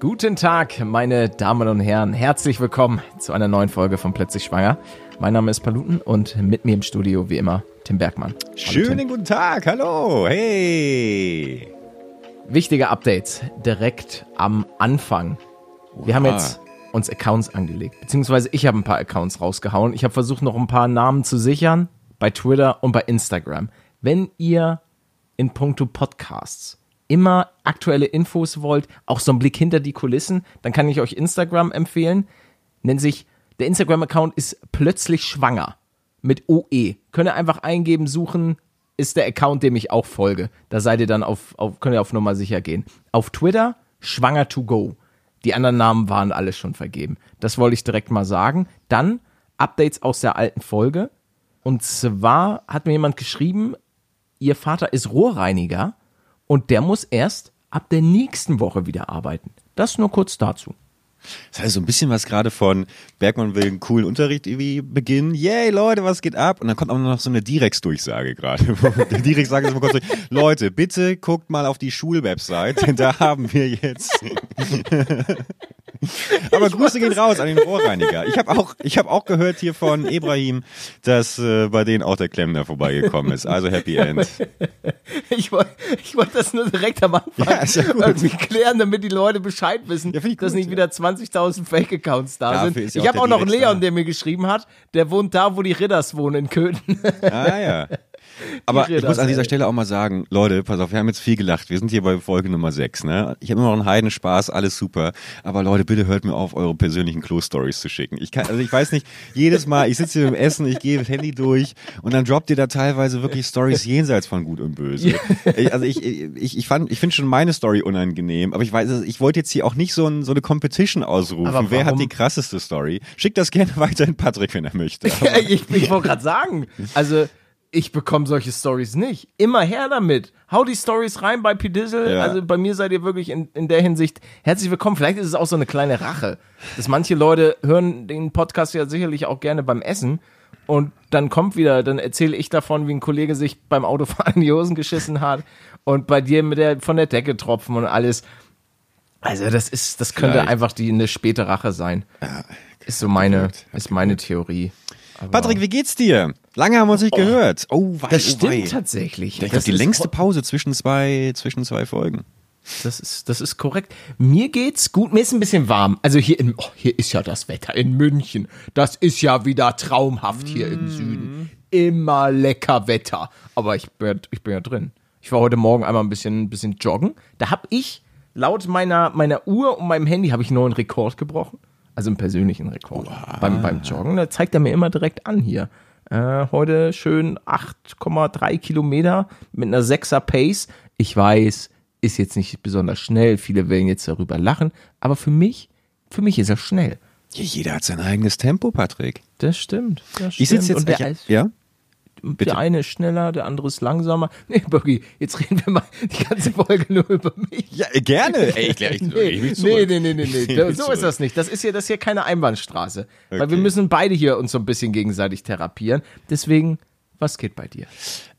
Guten Tag, meine Damen und Herren. Herzlich willkommen zu einer neuen Folge von Plötzlich Schwanger. Mein Name ist Paluten und mit mir im Studio, wie immer, Tim Bergmann. Hallo, Schönen Tim. guten Tag, hallo, hey. Wichtige Updates direkt am Anfang. Wir haben jetzt uns Accounts angelegt, beziehungsweise ich habe ein paar Accounts rausgehauen. Ich habe versucht, noch ein paar Namen zu sichern bei Twitter und bei Instagram. Wenn ihr in puncto Podcasts immer aktuelle Infos wollt, auch so einen Blick hinter die Kulissen, dann kann ich euch Instagram empfehlen. Nennt sich, der Instagram-Account ist plötzlich schwanger mit OE. Könnt ihr einfach eingeben, suchen, ist der Account, dem ich auch folge. Da seid ihr dann auf, auf könnt ihr auf Nummer sicher gehen. Auf Twitter, schwanger to go. Die anderen Namen waren alle schon vergeben. Das wollte ich direkt mal sagen. Dann Updates aus der alten Folge. Und zwar hat mir jemand geschrieben, ihr Vater ist Rohrreiniger und der muss erst ab der nächsten Woche wieder arbeiten. Das nur kurz dazu. Das heißt so ein bisschen was gerade von Bergmann will einen coolen Unterricht irgendwie beginnen. Yay, Leute, was geht ab? Und dann kommt auch noch so eine Direx-Durchsage gerade. Direx-Sage ist mal kurz, so, Leute, bitte guckt mal auf die Schulwebsite, denn da haben wir jetzt. Aber Grüße gehen raus an den Rohrreiniger. Ich habe auch, ich habe auch gehört hier von Ibrahim, dass äh, bei denen auch der Klempner vorbeigekommen ist. Also Happy End. Ich wollte ich wollt das nur direkt am Anfang Ja, ja irgendwie klären, damit die Leute Bescheid wissen, Ja, ich dass gut, nicht wieder 20.000 Fake-Accounts da Dafür sind. ich habe auch noch da. Leon, der mir geschrieben hat, der wohnt da, wo die Ridders wohnen, in Köthen. Ah ja. Aber ich muss an dieser. Stelle auch mal sagen, Leute, pass auf, wir haben jetzt viel gelacht. Wir sind hier bei Folge Nummer 6, ne? Ich habe immer noch einen Heidenspaß, alles super. Aber Leute, bitte hört mir auf, eure persönlichen Klo-Stories zu schicken. Ich kann, also ich weiß nicht, jedes Mal, ich sitze hier im Essen, ich gehe das Handy durch und dann droppt ihr da teilweise wirklich Stories jenseits von Gut und Böse. Ich, also ich, ich, ich fand, ich finde schon meine Story unangenehm, aber ich weiß, also ich wollte jetzt hier auch nicht so, ein, so eine Competition ausrufen. Wer hat die krasseste Story? Schickt das gerne weiter in Patrick, wenn er möchte. Ich ich wollte gerade sagen, also ich bekomme solche Stories nicht. Immer her damit. Hau die Stories rein bei Pidizzle. Ja. Also bei mir seid ihr wirklich in, in der Hinsicht herzlich willkommen. Vielleicht ist es auch so eine kleine Rache, dass manche Leute hören den Podcast ja sicherlich auch gerne beim Essen. Und dann kommt wieder, dann erzähle ich davon, wie ein Kollege sich beim Autofahren in die Hosen geschissen hat und bei dir mit der von der Decke tropfen und alles. Also das ist, das könnte Vielleicht. einfach die eine späte Rache sein. Ist so meine, ist meine Theorie. Patrick, wie geht's dir? Lange haben wir uns nicht gehört. Oh, wei, Das oh, wei. stimmt tatsächlich. Ich glaube, das die längste Pause zwischen zwei, zwischen zwei Folgen. Das ist, das ist korrekt. Mir geht's gut. Mir ist ein bisschen warm. Also hier in, oh, hier ist ja das Wetter in München. Das ist ja wieder traumhaft hier im Süden. Immer lecker Wetter. Aber ich bin, ja- ich bin ja drin. Ich war heute Morgen einmal ein bisschen, ein bisschen joggen. Da habe ich laut meiner, meiner Uhr und meinem Handy habe ich einen neuen Rekord gebrochen. Also einen persönlichen Rekord. Beim, beim Joggen. Da zeigt er mir immer direkt an hier. Äh, heute schön 8,3 Kilometer mit einer 6er Pace. Ich weiß, ist jetzt nicht besonders schnell. Viele werden jetzt darüber lachen. Aber für mich, für mich ist er schnell. Ja, jeder hat sein eigenes Tempo, Patrick. Das stimmt. Das Ich sitze jetzt Und der, ich, ja? Bitte. der eine ist schneller, der andere ist langsamer. Nee, Buggy, jetzt reden wir mal die ganze Folge nur über mich. Ja, gerne. Ey, ich, ich, ich, Nee, ich nee, nee, nee, nee, nee. So zurück. ist das nicht. Das ist hier, das ist hier keine Einbahnstraße. Weil wir Okay. müssen beide hier uns so ein bisschen gegenseitig therapieren. Deswegen, was geht bei dir?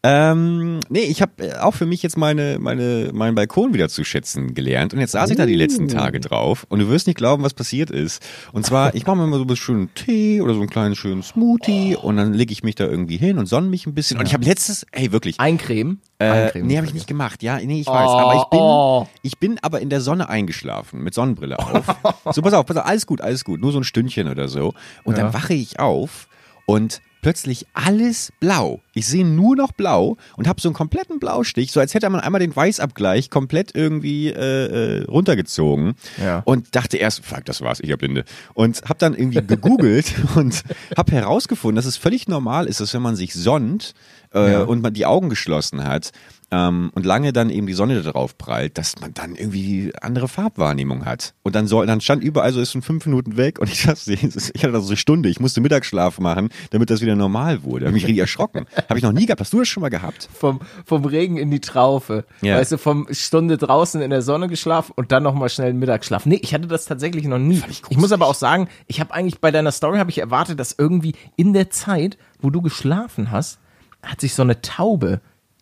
Ähm, nee, ich habe auch für mich jetzt meine, meine, meinen Balkon wieder zu schätzen gelernt. Und jetzt saß ich da die letzten Tage drauf. Und du wirst nicht glauben, was passiert ist. Und zwar, ich mache mir immer so ein bisschen schönen Tee oder so einen kleinen schönen Smoothie. Und dann lege ich mich da irgendwie hin und sonne mich ein bisschen. Und ich habe letztes, hey, wirklich. Eincremen? Äh, Eincremen. nee, habe ich nicht gemacht. Ja, nee, ich weiß. Oh, aber ich bin, oh. ich bin aber in der Sonne eingeschlafen mit Sonnenbrille auf. so, pass auf, pass auf, alles gut, alles gut. Nur so ein Stündchen oder so. Und Ja. dann wache ich auf und plötzlich alles blau. Ich sehe nur noch blau und habe so einen kompletten Blaustich, so als hätte man einmal den Weißabgleich komplett irgendwie äh, äh, runtergezogen Ja. und dachte erst, fuck, das war's, ich hab Blinde. Und habe dann irgendwie gegoogelt und habe herausgefunden, dass es völlig normal ist, dass wenn man sich sonnt äh, Ja. und man die Augen geschlossen hat ähm, und lange dann eben die Sonne drauf prallt, dass man dann irgendwie andere Farbwahrnehmung hat. Und dann soll, dann stand überall so, ist schon fünf Minuten weg und ich dachte, ich hatte da so eine Stunde, ich musste Mittagsschlaf machen, damit das wieder normal wurde. Da hab mich richtig erschrocken. Habe ich noch nie gehabt. Hast du das schon mal gehabt? vom, vom Regen in die Traufe. Ja. Weißt du, vom Stunde draußen in der Sonne geschlafen und dann nochmal schnell Mittagsschlaf. Nee, ich hatte das tatsächlich noch nie. Ich muss aber auch sagen, ich habe eigentlich bei deiner Story habe ich erwartet, dass irgendwie in der Zeit, wo du geschlafen hast, hat sich so eine Taube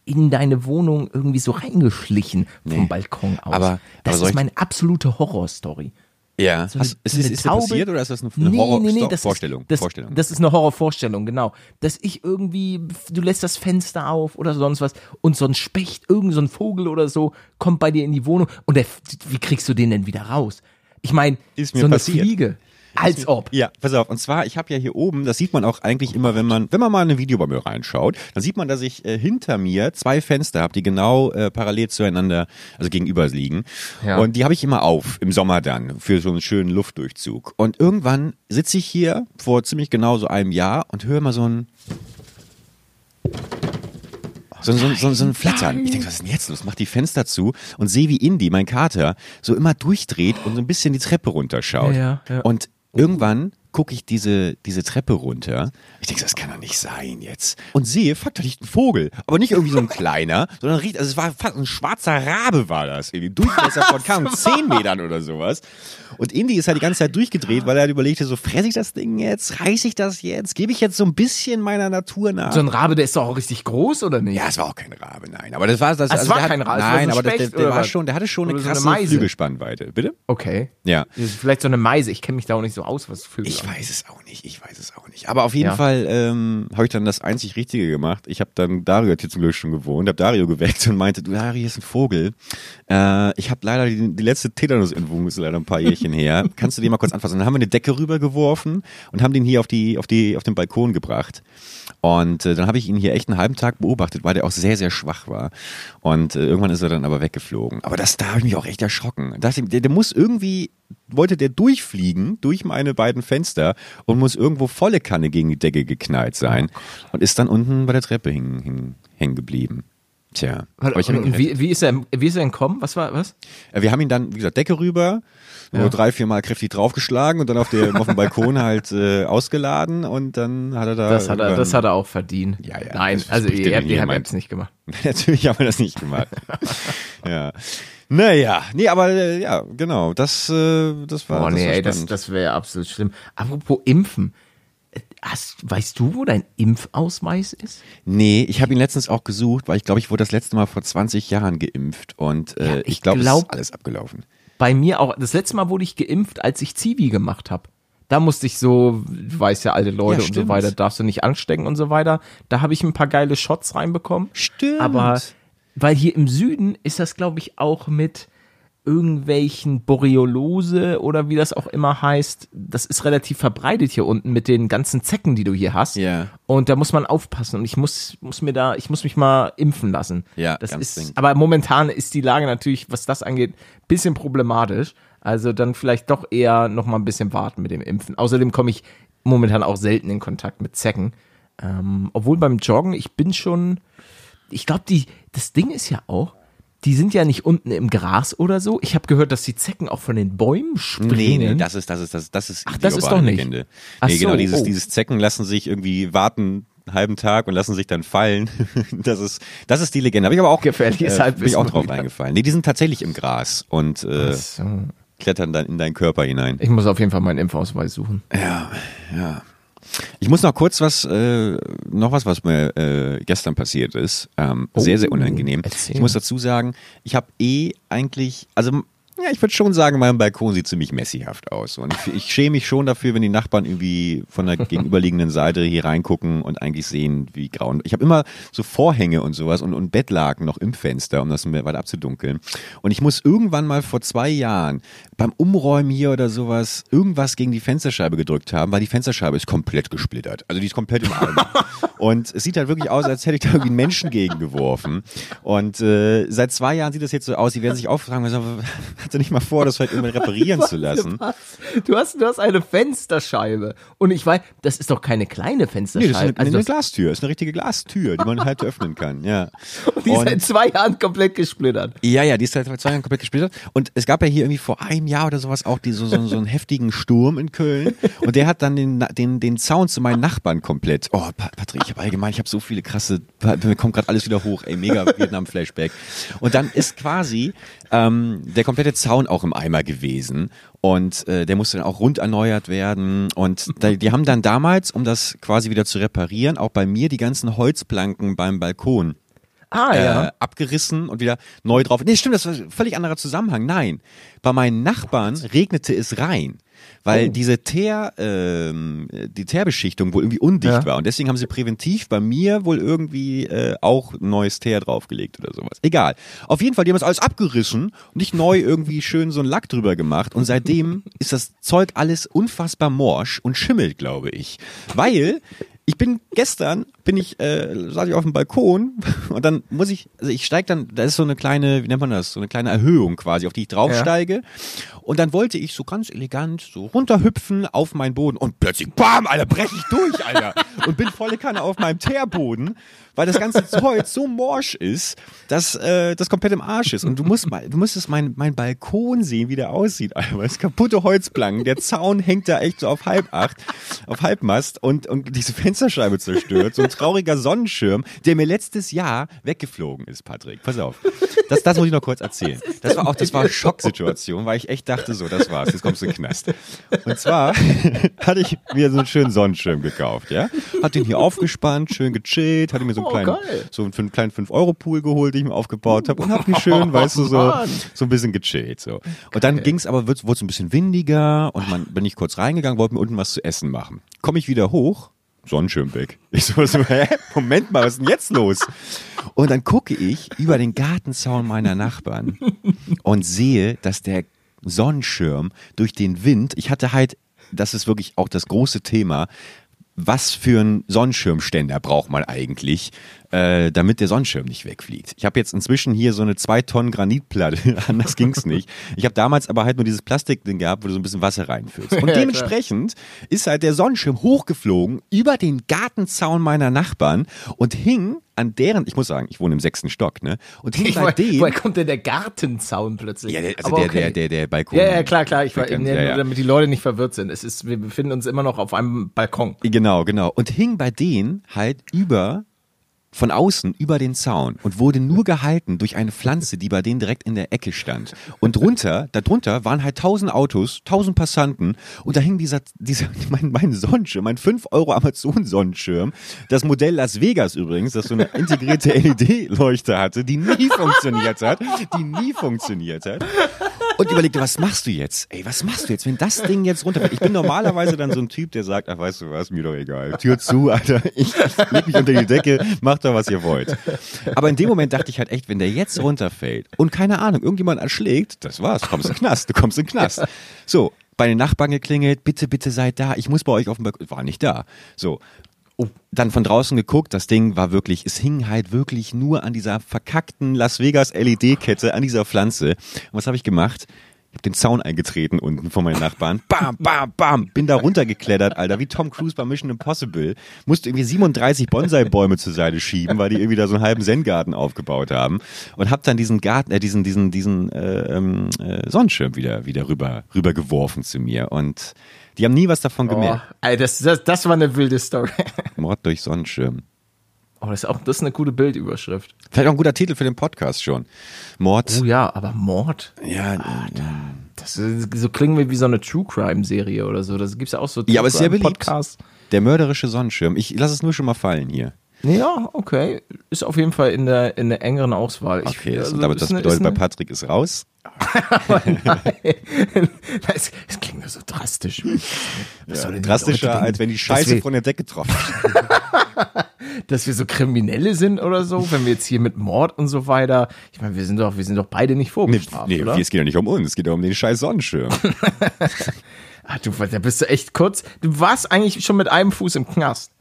in deine Wohnung irgendwie so reingeschlichen vom Nee. Balkon aus. Aber- das aber ist meine absolute Horrorstory. Ja. So Hast, eine- ist, ist, Taube- passiert oder ist das eine, eine das Vorstellung? Ist, das, Vorstellung. das ist eine Horrorvorstellung, genau. Dass ich irgendwie, du lässt das Fenster auf oder sonst was und so ein Specht, irgend so ein Vogel oder so kommt bei dir in die Wohnung und der, wie kriegst du den denn wieder raus? Ich meine, so eine passiert. Fliege. Als ob. Ja, pass auf. Und zwar, ich habe ja hier oben, das sieht man auch eigentlich immer, wenn man, wenn man mal in ein Video bei mir reinschaut, dann sieht man, dass ich äh, hinter mir zwei Fenster habe, die genau äh, parallel zueinander, also gegenüber liegen. Ja. Und die habe ich immer auf im Sommer dann für so einen schönen Luftdurchzug. Und irgendwann sitze ich hier vor ziemlich genau so einem Jahr und höre mal so ein so, so, so, so ein Flattern. Ich denke, was ist denn jetzt los? Mach die Fenster zu und sehe, wie Indy, mein Kater, so immer durchdreht und so ein bisschen die Treppe runterschaut. Ja, ja. Und irgendwann gucke ich diese, diese Treppe runter. Ich denke, das kann doch nicht sein jetzt. Und sehe, fuck, da liegt ein Vogel. Aber nicht irgendwie so ein kleiner, sondern riecht, also es war fast ein schwarzer Rabe war das. Irgendwie Durchmesser von kaum zehn Metern oder sowas. Und Indy ist halt die ganze Zeit durchgedreht, weil er halt überlegte, so fresse ich das Ding jetzt? Reiß ich das jetzt? Gebe ich jetzt so ein bisschen meiner Natur nach? So ein Rabe, der ist doch auch richtig groß, oder nicht? Ja, es war auch kein Rabe, nein. Aber das war das. es also war kein Rabe, Nein, ein aber das, der, der war schon, der hatte schon eine Oder so eine krasse. Flügelspannweite. Bitte? Okay. Ja. Vielleicht so eine Meise. Ich kenne mich da auch nicht so aus, was für Ich weiß es auch nicht. Ich weiß es auch nicht. Aber auf jeden Ja. Fall ähm, habe ich dann das einzig Richtige gemacht. Ich habe dann Dario hat hier zum Glück schon gewohnt, habe Dario geweckt und meinte, du Dario, hier ist ein Vogel. Äh, ich habe leider die, die letzte Tetanus-Impfung ist leider ein paar Jährchen her. Kannst du den mal kurz anfassen? Dann haben wir eine Decke rübergeworfen und haben den hier auf die auf die auf den Balkon gebracht. Und äh, dann habe ich ihn hier echt einen halben Tag beobachtet, weil der auch sehr, sehr schwach war. Und äh, irgendwann ist er dann aber weggeflogen. Aber das, da habe ich mich auch echt erschrocken. Da dachte der, der muss irgendwie, wollte der durchfliegen, durch meine beiden Fenster und muss irgendwo volle Kanne gegen die Decke geknallt sein. Und ist dann unten bei der Treppe hängen hängen hängen geblieben. Tja. Wie, wie, ist er, wie ist er entkommen? Was war, was? Äh, Wir haben ihn dann, wie gesagt, Decke rüber, so drei, vier Mal kräftig draufgeschlagen und dann auf, der, auf dem Balkon halt äh, ausgeladen und dann hat er da. Das hat er, das hat er auch verdient. Ja, ja, Nein, also ihr, ja ihr habt es nicht gemacht. Natürlich haben wir das nicht gemacht. ja. Naja, nee, aber äh, ja, genau, das, äh, das war. Oh das nee, war ey, das, das wäre absolut schlimm. Apropos Impfen. Äh, Hast, weißt du, wo dein Impfausweis ist? nee, ich habe ihn letztens auch gesucht, weil ich glaube, ich wurde das letzte Mal vor 20 Jahren geimpft und äh, Ja, ich, ich glaube, es glaub- ist alles abgelaufen. Bei mir auch. Das letzte Mal wurde ich geimpft, als ich Zivi gemacht habe. Da musste ich so, du weißt ja, alte Leute Ja, und so weiter, darfst du nicht anstecken und so weiter. Da habe ich ein paar geile Shots reinbekommen. Stimmt. Aber weil hier im Süden ist das, glaube ich, auch mit irgendwelchen Boreolose oder wie das auch immer heißt. Das ist relativ verbreitet hier unten mit den ganzen Zecken, die du hier hast. Ja. Und da muss man aufpassen und ich muss, muss mir da, ich muss mich mal impfen lassen. Ja, das ist, dringend. aber momentan ist die Lage natürlich, was das angeht, bisschen problematisch. Also dann vielleicht doch eher noch mal ein bisschen warten mit dem Impfen. Außerdem komme ich momentan auch selten in Kontakt mit Zecken. Ähm, obwohl beim Joggen, ich bin schon, ich glaube, die, das Ding ist ja auch, die sind ja nicht unten im Gras oder so. Ich habe gehört, dass die Zecken auch von den Bäumen springen. Nee, nee, das ist, das ist, das, das ist Ach, die das ist doch nicht. Legende. Ach nee, genau, so, dieses, oh. dieses Zecken lassen sich irgendwie warten einen halben Tag und lassen sich dann fallen. Das ist, das ist die Legende. Habe ich aber auch Gefährliches äh, bin ich auch drauf wieder. reingefallen. Nee, die sind tatsächlich im Gras und äh, So. klettern dann in deinen Körper hinein. Ich muss auf jeden Fall meinen Impfausweis suchen. Ja, ja. Ich muss noch kurz was, äh, noch was, was mir äh, gestern passiert ist. Ähm, sehr, sehr unangenehm. erzähl. Ich muss dazu sagen, ich habe eh eigentlich, also ja, ich würde schon sagen, mein Balkon sieht ziemlich messihaft aus. Und ich, ich schäme mich schon dafür, wenn die Nachbarn irgendwie von der gegenüberliegenden Seite hier reingucken und eigentlich sehen, wie grau. Ich habe immer so Vorhänge und sowas und, und Bettlaken noch im Fenster, um das mir weiter abzudunkeln. Und ich muss irgendwann mal vor zwei Jahren beim Umräumen hier oder sowas irgendwas gegen die Fensterscheibe gedrückt haben, weil die Fensterscheibe ist komplett gesplittert. Also die ist komplett im Eimer. und es sieht halt wirklich aus, als hätte ich da irgendwie einen Menschen gegen geworfen. Und äh, seit zwei Jahren sieht das jetzt so aus, die werden sich auch also, hat er nicht mal vor, das vielleicht irgendwann reparieren zu lassen? Du hast, du hast eine Fensterscheibe. Und ich weiß, das ist doch keine kleine Nee, Fensterscheibe. das ist eine, also eine Glastür, das ist eine richtige Glastür, die man halt öffnen kann, ja. die ist Und- seit zwei Jahren komplett gesplittert. Ja, ja, die ist seit zwei Jahren komplett gesplittert. Und es gab ja hier irgendwie vor einem Jahr oder sowas auch die, so, so, so einen heftigen Sturm in Köln. Und der hat dann den, den, den Zaun zu meinen Nachbarn komplett. Oh, Pa- Patrick, ich habe allgemein, ich habe so viele krasse, mir kommt gerade alles wieder hoch, ey, mega Vietnam-Flashback. Und dann ist quasi ähm, der komplette Zaun auch im Eimer gewesen. Und äh, der musste dann auch rund erneuert werden. Und da, die haben dann damals, um das quasi wieder zu reparieren, auch bei mir die ganzen Holzplanken beim Balkon Ah, ja. äh, abgerissen und wieder neu drauf. Nee, stimmt, das war ein völlig anderer Zusammenhang. Nein, bei meinen Nachbarn regnete es rein. Weil Oh. diese Teer, ähm, die Teerbeschichtung wohl irgendwie undicht Ja. war. Und deswegen haben sie präventiv bei mir wohl irgendwie äh, auch neues Teer draufgelegt oder sowas. Egal. Auf jeden Fall, die haben das alles abgerissen und nicht neu irgendwie schön so einen Lack drüber gemacht. Und seitdem ist das Zeug alles unfassbar morsch und schimmelt, glaube ich. Weil ich bin gestern, bin ich, äh, saß ich auf dem Balkon und dann muss ich, also ich steig dann, da ist so eine kleine, wie nennt man das, so eine kleine Erhöhung quasi, auf die ich draufsteige. Und dann wollte ich so ganz elegant so runterhüpfen auf meinen Boden und plötzlich, bam, Alter, brech ich durch, Alter. Und bin volle Kanne auf meinem Teerboden, weil das ganze Holz so morsch ist, dass äh, das komplett im Arsch ist. Und du musst mal, du musstest mein, mein Balkon sehen, wie der aussieht, Alter. es kaputte Holzplanken, der Zaun hängt da echt so auf halb acht, auf Halbmast und, und diese Fensterscheibe zerstört. So ein trauriger Sonnenschirm, der mir letztes Jahr weggeflogen ist, Patrick. Pass auf. Das, das muss ich noch kurz erzählen. Das war auch, das war eine Schocksituation, weil ich echt dachte, so, das war's, jetzt kommst du in den Knast. Und zwar hatte ich mir so einen schönen Sonnenschirm gekauft, ja. Hat den hier aufgespannt, schön gechillt, hatte mir so einen Oh, kleinen, so einen, kleinen 5-Euro-Pool geholt, den ich mir aufgebaut habe und hab mich schön, weißt du, so, so ein bisschen gechillt, so. Und dann ging's aber, wurde es ein bisschen windiger und man bin ich kurz reingegangen, wollte mir unten was zu essen machen. Komme ich wieder hoch, Sonnenschirm weg. Ich so, so, hä? Moment mal, was ist denn jetzt los? Und dann gucke ich über den Gartenzaun meiner Nachbarn und sehe, dass der Sonnenschirm durch den Wind, ich hatte halt, das ist wirklich auch das große Thema, was für einen Sonnenschirmständer braucht man eigentlich, äh, damit der Sonnenschirm nicht wegfliegt. Ich habe jetzt inzwischen hier so eine zwei Tonnen Granitplatte, anders ging's nicht. Ich habe damals aber halt nur dieses Plastikding gehabt, wo du so ein bisschen Wasser reinfüllst. Und dementsprechend ist halt der Sonnenschirm hochgeflogen über den Gartenzaun meiner Nachbarn und hing an deren, ich muss sagen, ich wohne im sechsten Stock, ne? Und hing Ich, bei denen. woher kommt denn der Gartenzaun plötzlich? Ja, der, also der, okay. der, der, der Balkon. Ja, ja, klar, klar. Ich war, Ja, ja. damit die Leute nicht verwirrt sind. Es ist, wir befinden uns immer noch auf einem Balkon. Genau, genau. Und hing bei denen halt über, von außen über den Zaun und wurde nur gehalten durch eine Pflanze, die bei denen direkt in der Ecke stand. Und drunter, darunter waren halt tausend Autos, tausend Passanten und da hing dieser, dieser, mein, mein Sonnenschirm, mein 5 Euro Amazon Sonnenschirm, das Modell Las Vegas übrigens, das so eine integrierte LED-Leuchte hatte, die nie funktioniert hat, die nie funktioniert hat. Und überlegte, was machst du jetzt? Ey, was machst du jetzt, wenn das Ding jetzt runterfällt? Ich bin normalerweise dann so ein Typ, der sagt, ach, weißt du was, mir doch egal. Tür zu, Alter. Ich leg mich unter die Decke, macht doch, was ihr wollt. Aber in dem Moment dachte ich halt echt, wenn der jetzt runterfällt und keine Ahnung, irgendjemand erschlägt, das war's, du kommst in den Knast, du kommst in den Knast. So, bei den Nachbarn geklingelt, bitte, bitte seid da, ich muss bei euch auf dem Balkon, war nicht da. So. Dann von draußen geguckt, das Ding war wirklich, es hing halt wirklich nur an dieser verkackten Las Vegas LED-Kette, an dieser Pflanze. Und was habe ich gemacht? Ich habe den Zaun eingetreten unten von meinen Nachbarn. Bam, bam, bam. Bin da runtergeklettert, Alter, wie Tom Cruise bei Mission Impossible. Musste irgendwie 37 Bonsai-Bäume zur Seite schieben, weil die irgendwie da so einen halben Zen-Garten aufgebaut haben. Und hab dann diesen Garten, äh, diesen, diesen, diesen äh, ähm, äh, Sonnenschirm wieder, wieder rüber, rüber geworfen zu mir. Und die haben nie was davon Oh, gemerkt. ey, das, das, das war eine wilde Story. Mord durch Sonnenschirm. Oh, das ist auch das ist eine gute Bildüberschrift. Vielleicht auch ein guter Titel für den Podcast schon. Mord. Oh ja, aber Mord. ja, Das ist, so klingen wir wie so eine True Crime Serie oder so. Das gibt's ja auch so True Ja, aber ist sehr beliebt. Podcasts. der mörderische Sonnenschirm. Ich lasse es nur schon mal fallen hier. Ja, okay. Ist auf jeden Fall in der, in der engeren Auswahl. Ich, Okay, das, also, damit, das bedeutet, bei Patrick ist raus. es, es klingt nur so drastisch. Die Drastischer, Leute als wenn die Scheiße wir, von der Decke tropft. dass wir so Kriminelle sind oder so, wenn wir jetzt hier mit Mord und so weiter. Ich meine, wir sind doch, wir sind doch beide nicht Nee, vorbestraft, nee, oder? es geht ja nicht um uns, es geht ja um den scheiß Sonnenschirm. Ah, du, da bist du echt kurz. Du warst eigentlich schon mit einem Fuß im Knast.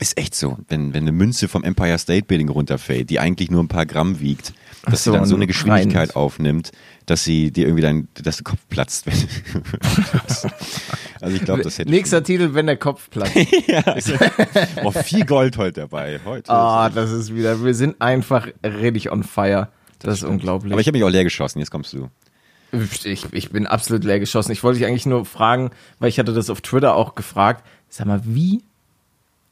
Ist echt so, wenn, wenn eine Münze vom Empire State Building runterfällt, die eigentlich nur ein paar Gramm wiegt, dass Ach so, sie dann so eine Geschwindigkeit rein- aufnimmt, dass sie dir irgendwie dein, dass der Kopf platzt. also ich glaube, das hätte Nächster Titel, wenn der Kopf platzt. ja, also, oh, viel Gold heute dabei. Heute. Ah, das ist wieder, wir sind einfach richtig on fire. Das, ist unglaublich. Aber ich habe mich auch leer geschossen, jetzt kommst du. Ich, ich bin absolut leer geschossen. Ich wollte dich eigentlich nur fragen, weil ich hatte das auf Twitter auch gefragt. Sag mal, wie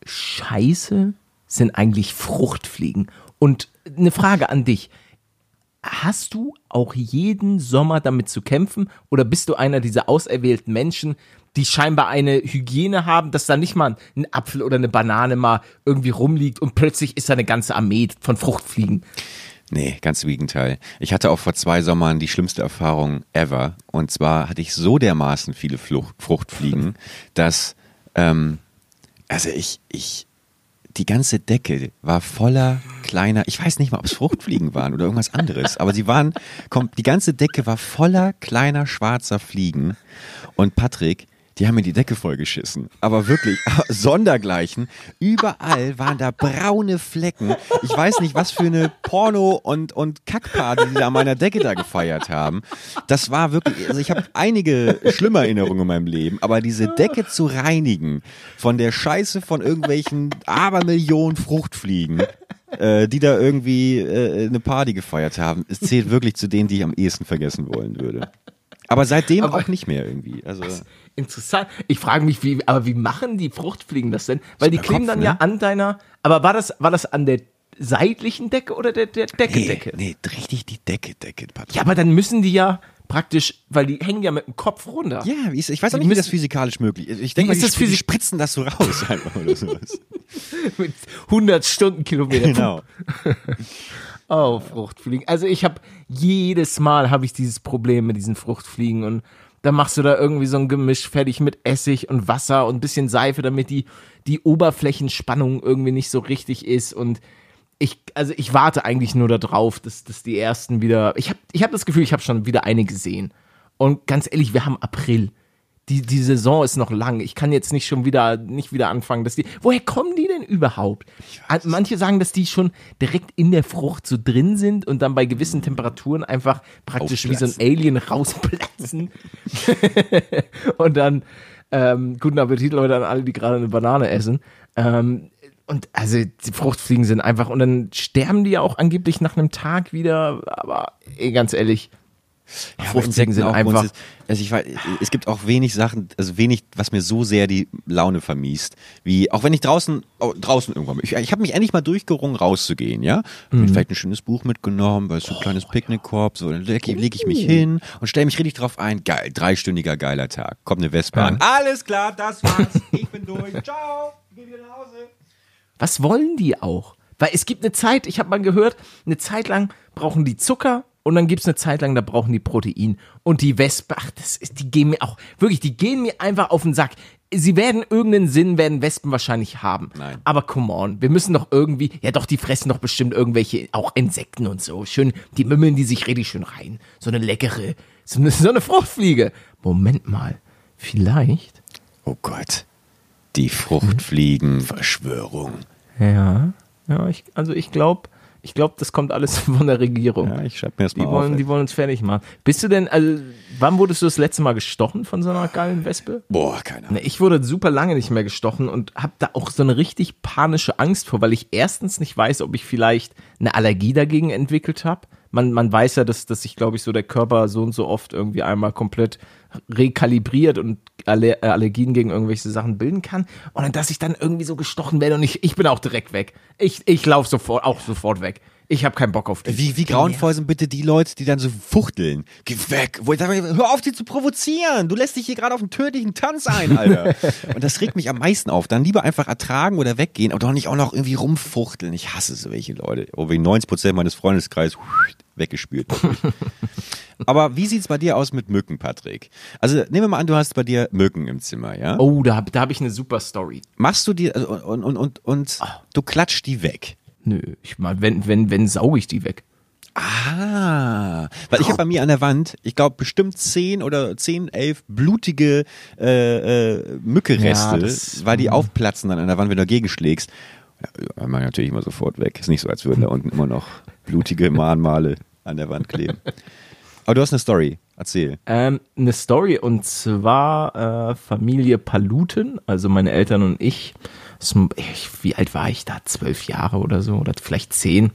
scheiße sind eigentlich Fruchtfliegen? Und eine Frage an dich. hast du auch jeden Sommer damit zu kämpfen oder bist du einer dieser auserwählten Menschen, die scheinbar eine Hygiene haben, dass da nicht mal ein Apfel oder eine Banane mal irgendwie rumliegt und plötzlich ist da eine ganze Armee von Fruchtfliegen? Nee, ganz im Gegenteil. Ich hatte auch vor zwei Sommern die schlimmste Erfahrung ever. Und zwar hatte ich so dermaßen viele Flucht, Fruchtfliegen, dass, ähm, also ich, ich, die ganze Decke war voller kleiner, ich weiß nicht mal, ob es Fruchtfliegen waren oder irgendwas anderes, aber sie waren, komm, die ganze Decke war voller kleiner schwarzer Fliegen. Und Patrick, die haben mir die Decke vollgeschissen. Aber wirklich, sondergleichen. Überall waren da braune Flecken. Ich weiß nicht, was für eine Porno- und, und Kackparty die da an meiner Decke da gefeiert haben. Das war wirklich, also ich habe einige schlimme Erinnerungen in meinem Leben, aber diese Decke zu reinigen von der Scheiße von irgendwelchen Abermillionen Fruchtfliegen, äh, die da irgendwie äh, eine Party gefeiert haben, es zählt wirklich zu denen, die ich am ehesten vergessen wollen würde. Aber seitdem aber auch nicht mehr irgendwie. Also interessant. Ich frage mich, wie, aber wie machen die Fruchtfliegen das denn? Weil die kleben Kopf, dann ne? ja an deiner. Aber war das, war das an der seitlichen Decke oder der, der Decke-Decke? Nee, nee, richtig die Decke, Decke. Patrick. Ja, aber dann müssen die ja praktisch, weil die hängen ja mit dem Kopf runter. Ja, ich, ich weiß auch nicht, wie das physikalisch möglich ist. Ich denke die, die spritzen das so raus einfach oder sowas. mit 100 Stundenkilometer. Genau. Oh, Fruchtfliegen. Also ich habe jedes Mal habe ich dieses Problem mit diesen Fruchtfliegen und dann machst du da irgendwie so ein Gemisch fertig mit Essig und Wasser und bisschen Seife, damit die, die Oberflächenspannung irgendwie nicht so richtig ist und ich, also ich warte eigentlich nur darauf, dass, dass die ersten wieder, ich habe ich hab das Gefühl, ich habe schon wieder eine gesehen. Und ganz ehrlich, wir haben April die, die Saison ist noch lang. Ich kann jetzt nicht schon wieder, nicht wieder anfangen, dass die, woher kommen die denn überhaupt? Manche sagen, dass die schon direkt in der Frucht so drin sind und dann bei gewissen Temperaturen einfach praktisch wie so ein Alien rausplatzen. und dann, ähm, guten Appetit, Leute, an alle, die gerade eine Banane essen. Ähm, und also die Fruchtfliegen sind einfach, und dann sterben die ja auch angeblich nach einem Tag wieder, aber ey, ganz ehrlich, ja, Fruchtfliegen sind einfach. Also ich weiß, es gibt auch wenig Sachen, also wenig, was mir so sehr die Laune vermiest, wie auch wenn ich draußen, oh, draußen irgendwann, ich, ich habe mich endlich mal durchgerungen, rauszugehen, ja, mhm. Hab vielleicht ein schönes Buch mitgenommen, weil so ein kleines Picknickkorb, so dann lege leg ich mich hin und stelle mich richtig drauf ein, geil, dreistündiger geiler Tag, kommt eine Westbahn, ja. alles klar, das war's, ich bin durch, ciao, geh wieder nach Hause. Was wollen die auch? Weil es gibt eine Zeit, ich habe mal gehört, eine Zeit lang brauchen die Zucker und dann gibt es eine Zeit lang, da brauchen die Protein. Und die Wespen, ach, das ist, die gehen mir auch, wirklich, die gehen mir einfach auf den Sack. Sie werden irgendeinen Sinn, werden Wespen wahrscheinlich haben. Nein. Aber come on, wir müssen doch irgendwie, ja doch, die fressen doch bestimmt irgendwelche, auch Insekten und so. Schön, die mümmeln die sich richtig schön rein. So eine leckere, so eine, so eine Fruchtfliege. Moment mal, vielleicht. Oh Gott, die Fruchtfliegen-Verschwörung. Ja, ja, ich, also ich glaube, ich glaube, das kommt alles von der Regierung. Ja, ich schreibe mir das mal die wollen, auf. Die wollen uns fertig machen. Bist du denn, also, wann wurdest du das letzte Mal gestochen von so einer geilen Wespe? Boah, keine Ahnung. Ne, ich wurde super lange nicht mehr gestochen und habe da auch so eine richtig panische Angst vor, weil ich erstens nicht weiß, ob ich vielleicht eine Allergie dagegen entwickelt habe man, man weiß ja, dass, dass sich, glaube ich, so der Körper so und so oft irgendwie einmal komplett rekalibriert und Aller äh, Allergien gegen irgendwelche Sachen bilden kann. Und dass ich dann irgendwie so gestochen werde und ich, ich bin auch direkt weg. Ich, ich laufe sofort, auch sofort weg. Ich habe keinen Bock auf die. Wie, wie grauenvoll sind bitte die Leute, die dann so fuchteln? Geh weg! Hör auf, die zu provozieren! Du lässt dich hier gerade auf einen tödlichen Tanz ein, Alter. und das regt mich am meisten auf. Dann lieber einfach ertragen oder weggehen, aber doch nicht auch noch irgendwie rumfuchteln. Ich hasse solche Leute. Oh, wie 90 Prozent meines Freundeskreises weggespült. Aber wie sieht's bei dir aus mit Mücken, Patrick? Also nehmen wir mal an, du hast bei dir Mücken im Zimmer, ja? Oh, da, da habe ich eine super Story. Machst du die also, und, und, und, und oh. du klatscht die weg? Nö, ich mal, wenn, wenn, wenn sauge ich die weg. Ah, weil ich habe bei mir an der Wand, ich glaube bestimmt zehn oder zehn, elf blutige äh, äh, Mückereste, ja, das, weil die hm. aufplatzen dann an der Wand, wenn du dagegen schlägst. Ja, man natürlich immer sofort weg. Ist nicht so, als würden da unten immer noch blutige Mahnmale an der Wand kleben. Aber du hast eine Story. Erzähl. Ähm, eine Story und zwar äh, Familie Paluten, also meine Eltern und ich wie alt war ich da? Zwölf Jahre oder so oder vielleicht zehn.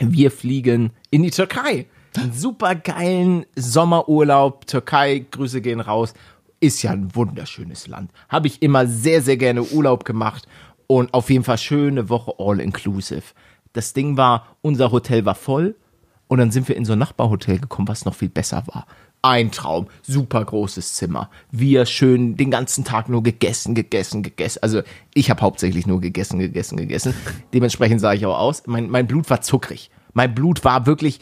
Wir fliegen in die Türkei. Super geilen Sommerurlaub. Türkei, Grüße gehen raus. Ist ja ein wunderschönes Land. Habe ich immer sehr, sehr gerne Urlaub gemacht und auf jeden Fall schöne Woche all inclusive. Das Ding war, unser Hotel war voll Und dann sind wir in so ein Nachbarhotel gekommen, was noch viel besser war. Ein Traum, super großes Zimmer. Wir schön den ganzen Tag nur gegessen, gegessen, gegessen. Also ich habe hauptsächlich nur gegessen, gegessen, gegessen. Dementsprechend sah ich auch aus. Mein, mein Blut war zuckrig. Mein Blut war wirklich,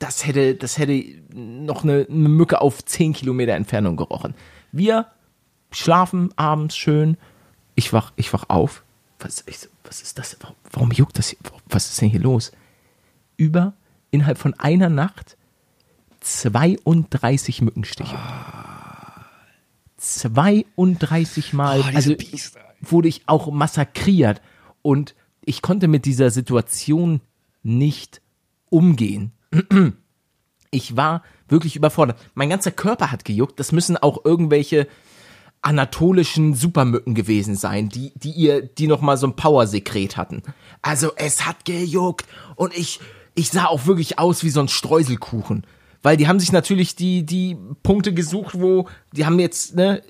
das hätte, das hätte noch eine, eine Mücke auf 10 Kilometer Entfernung gerochen. Wir schlafen abends schön. Ich wach, ich wach auf. Was, ich, was ist das? Warum, warum juckt das hier? Was ist denn hier los? Über, innerhalb von einer Nacht, 32 Mückenstiche. 32 Mal. Oh, also wurde ich auch massakriert. Und ich konnte mit dieser Situation nicht umgehen. Ich war wirklich überfordert. Mein ganzer Körper hat gejuckt. Das müssen auch irgendwelche anatolischen Supermücken gewesen sein, die, die ihr, die noch mal so ein Powersekret hatten. Also es hat gejuckt und ich, ich sah auch wirklich aus wie so ein Streuselkuchen. Weil die haben sich natürlich die, die Punkte gesucht, wo, die haben jetzt, ne,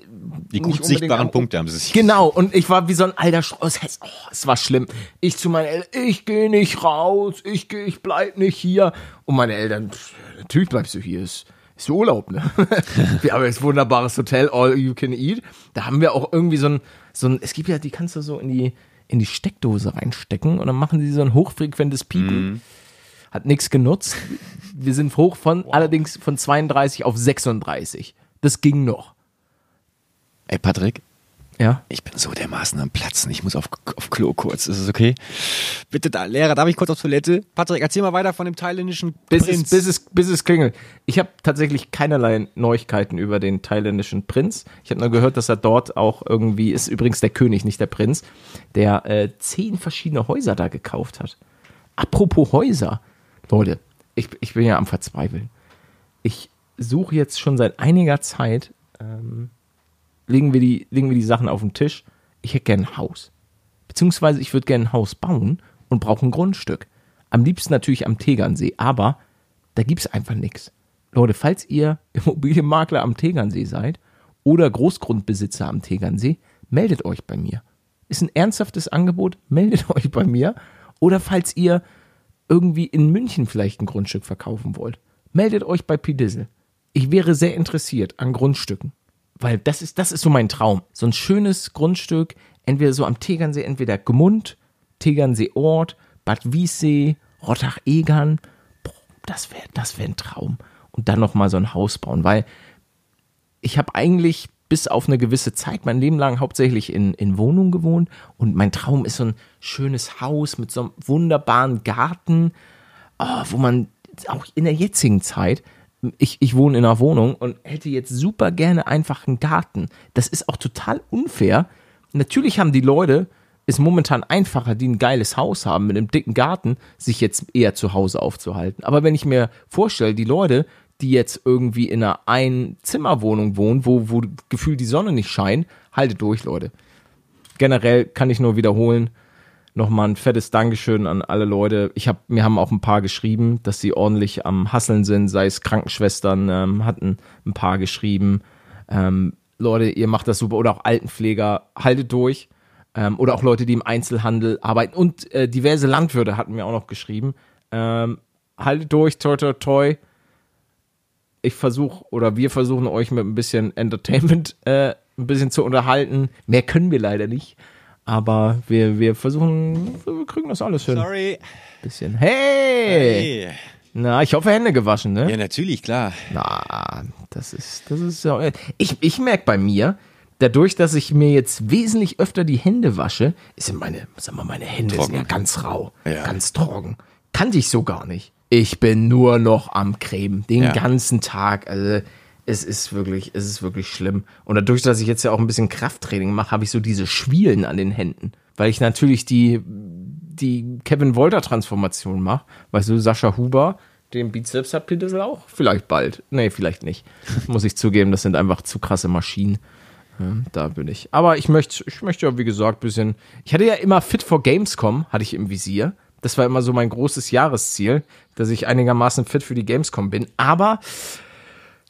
Die gut sichtbaren Punkte haben sie sich. Genau, und ich war wie so ein alter Strauß. Oh, es war schlimm. Ich zu meinen Eltern, ich gehe nicht raus, ich geh, ich bleib nicht hier. Und meine Eltern, pff, natürlich bleibst du hier. Ist, ist Urlaub, ne? wir haben jetzt wunderbares Hotel, all you can eat. Da haben wir auch irgendwie so ein, so ein, es gibt ja, die kannst du so in die, in die Steckdose reinstecken und dann machen die so ein hochfrequentes Piepen. Hat nichts genutzt. Wir sind hoch von, allerdings von 32 auf 36. Das ging noch. Ey, Patrick, Ja. ich bin so dermaßen am Platzen. Ich muss auf, auf Klo kurz. Ist es okay? Bitte, da, Lehrer, darf ich kurz auf Toilette? Patrick, erzähl mal weiter von dem thailändischen Bis Prinz. es, bis, es, bis es klingelt. Ich habe tatsächlich keinerlei Neuigkeiten über den thailändischen Prinz. Ich habe nur gehört, dass er dort auch irgendwie, ist übrigens der König, nicht der Prinz, der äh, zehn verschiedene Häuser da gekauft hat. Apropos Häuser. Leute, ich, ich bin ja am Verzweifeln. Ich suche jetzt schon seit einiger Zeit, ähm, legen, wir die, legen wir die Sachen auf den Tisch. Ich hätte gerne ein Haus. Beziehungsweise ich würde gerne ein Haus bauen und brauche ein Grundstück. Am liebsten natürlich am Tegernsee, aber da gibt's einfach nichts. Leute, falls ihr Immobilienmakler am Tegernsee seid oder Großgrundbesitzer am Tegernsee, meldet euch bei mir. Ist ein ernsthaftes Angebot, meldet euch bei mir. Oder falls ihr irgendwie in München vielleicht ein Grundstück verkaufen wollt, meldet euch bei Pidissel. Ich wäre sehr interessiert an Grundstücken. Weil das ist, das ist so mein Traum. So ein schönes Grundstück, entweder so am Tegernsee, entweder Gmund, Tegernsee Ort, Bad Wiessee, Rottach-Egern. Das wäre das wär ein Traum. Und dann nochmal so ein Haus bauen, weil ich habe eigentlich bis auf eine gewisse Zeit mein Leben lang hauptsächlich in, in Wohnungen gewohnt und mein Traum ist so ein schönes Haus mit so einem wunderbaren Garten, ah, wo man auch in der jetzigen Zeit, ich, ich wohne in einer Wohnung und hätte jetzt super gerne einfach einen Garten. Das ist auch total unfair. Natürlich haben die Leute ist momentan einfacher, die ein geiles Haus haben mit einem dicken Garten, sich jetzt eher zu Hause aufzuhalten. Aber wenn ich mir vorstelle, die Leute, die jetzt irgendwie in einer Einzimmerwohnung wohnen, wo, wo gefühlt die Sonne nicht scheint, haltet durch, Leute. Generell kann ich nur wiederholen, nochmal ein fettes Dankeschön an alle Leute. Ich habe, mir haben auch ein paar geschrieben, dass sie ordentlich am Hasseln sind, sei es Krankenschwestern, ähm, hatten ein paar geschrieben. Ähm, Leute, ihr macht das super. Oder auch Altenpfleger, haltet durch. Ähm, oder auch Leute, die im Einzelhandel arbeiten. Und äh, diverse Landwirte hatten mir auch noch geschrieben. Ähm, haltet durch, toi, toi, toi. Ich versuche, oder wir versuchen euch mit ein bisschen Entertainment äh, ein bisschen zu unterhalten. Mehr können wir leider nicht. Aber wir, wir versuchen, wir kriegen das alles hin. Sorry. Bisschen. Hey! Hey. Na, ich hoffe, Hände gewaschen, ne? Ja, natürlich, klar. Na, das ist, das ist ja. Ich, ich merke bei mir, dadurch, dass ich mir jetzt wesentlich öfter die Hände wasche, sind meine, sag mal, meine Hände Trocken. sind ja ganz rau, Ja. ganz trocken. Kannte ich so gar nicht. Ich bin nur noch am Cremen, den Ja. ganzen Tag. Also es ist wirklich, es ist wirklich schlimm. Und dadurch, dass ich jetzt ja auch ein bisschen Krafttraining mache, habe ich so diese Schwielen an den Händen, weil ich natürlich die die Kevin Wolter Transformation mache. Weißt du, Sascha Huber, den Bizeps hat Peter auch vielleicht bald. Nee, vielleicht nicht. Muss ich zugeben, das sind einfach zu krasse Maschinen. Ja, da bin ich. Aber ich möchte, ich möchte ja, wie gesagt, bisschen. Ich hatte ja immer Fit for Gamescom, hatte ich im Visier. Das war immer so mein großes Jahresziel, dass ich einigermaßen fit für die Gamescom bin. Aber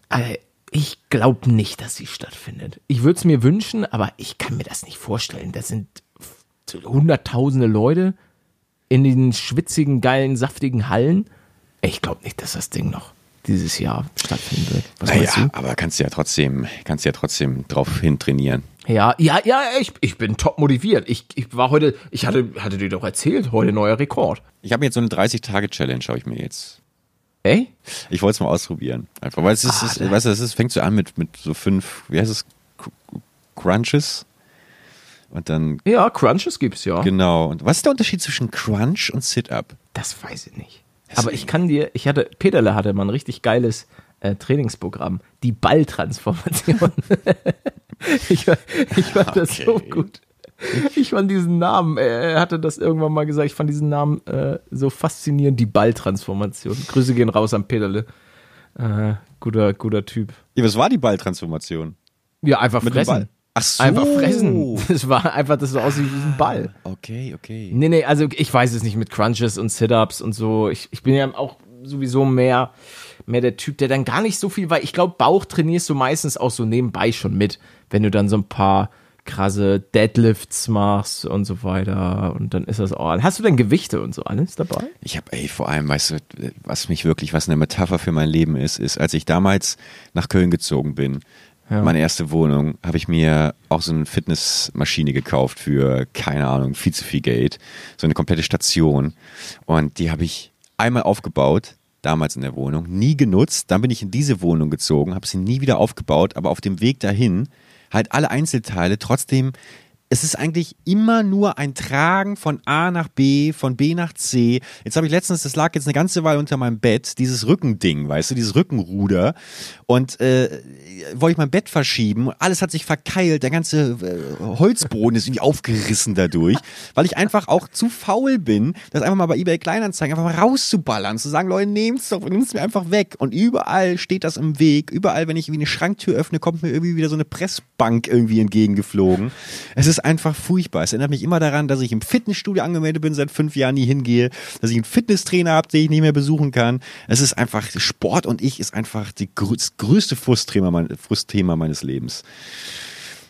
äh, ich glaube nicht, dass sie stattfindet. Ich würde es mir wünschen, aber ich kann mir das nicht vorstellen. Das sind hunderttausende Leute in den schwitzigen, geilen, saftigen Hallen. Ich glaube nicht, dass das Ding noch dieses Jahr stattfinden wird. Was naja, aber kannst du ja trotzdem, kannst ja trotzdem drauf hin trainieren. Ja, ja, ja, ich, ich bin top motiviert. Ich, ich war heute, ich hatte, hatte dir doch erzählt, heute neuer Rekord. Ich habe jetzt so eine 30-Tage-Challenge, schaue ich mir jetzt. Ey? Ich wollte es mal ausprobieren. Einfach, weil es ist, ah, ist weißt du, es ist, fängt so an mit, mit so fünf, wie heißt es, Crunches? Und dann. Ja, Crunches gibt's ja. Genau. Und was ist der Unterschied zwischen Crunch und Sit-Up? Das weiß ich nicht. Aber ich kann dir, ich hatte, Peterle hatte mal ein richtig geiles äh, Trainingsprogramm. Die Balltransformation. ich, ich fand okay. das so gut. Ich fand diesen Namen, er hatte das irgendwann mal gesagt, ich fand diesen Namen äh, so faszinierend, die Balltransformation. Grüße gehen raus an Peterle. Äh, guter, guter Typ. Ja, was war die Balltransformation? Ja, einfach Mit fressen. Ach so. Einfach fressen. Das war einfach, das so aussieht wie ein Ball. Okay, okay. Nee, nee, also ich weiß es nicht mit Crunches und Sit-Ups und so. Ich, ich bin ja auch sowieso mehr, mehr der Typ, der dann gar nicht so viel, weil ich glaube, Bauch trainierst du meistens auch so nebenbei schon mit, wenn du dann so ein paar krasse Deadlifts machst und so weiter und dann ist das auch. Hast du denn Gewichte und so alles dabei? Ich habe, ey, vor allem, weißt du, was mich wirklich, was eine Metapher für mein Leben ist, ist, als ich damals nach Köln gezogen bin, ja. meine erste Wohnung, habe ich mir auch so eine Fitnessmaschine gekauft für, keine Ahnung, viel zu viel Geld. So eine komplette Station. Und die habe ich einmal aufgebaut, damals in der Wohnung, nie genutzt. Dann bin ich in diese Wohnung gezogen, habe sie nie wieder aufgebaut, aber auf dem Weg dahin halt alle Einzelteile trotzdem es ist eigentlich immer nur ein Tragen von A nach B, von B nach C. Jetzt habe ich letztens, das lag jetzt eine ganze Weile unter meinem Bett, dieses Rückending, weißt du, dieses Rückenruder. Und äh, wollte ich mein Bett verschieben. Alles hat sich verkeilt, der ganze äh, Holzboden ist irgendwie aufgerissen dadurch, weil ich einfach auch zu faul bin, das einfach mal bei eBay Kleinanzeigen einfach mal rauszuballern, zu sagen, Leute, nehmt's doch, nehmt's mir einfach weg. Und überall steht das im Weg. Überall, wenn ich irgendwie eine Schranktür öffne, kommt mir irgendwie wieder so eine Pressbank irgendwie entgegengeflogen. Es ist ist einfach furchtbar. Es erinnert mich immer daran, dass ich im Fitnessstudio angemeldet bin, seit fünf Jahren nie hingehe, dass ich einen Fitnesstrainer habe, den ich nicht mehr besuchen kann. Es ist einfach, Sport und ich ist einfach die, das größte Frustthema, mein, Frustthema meines Lebens.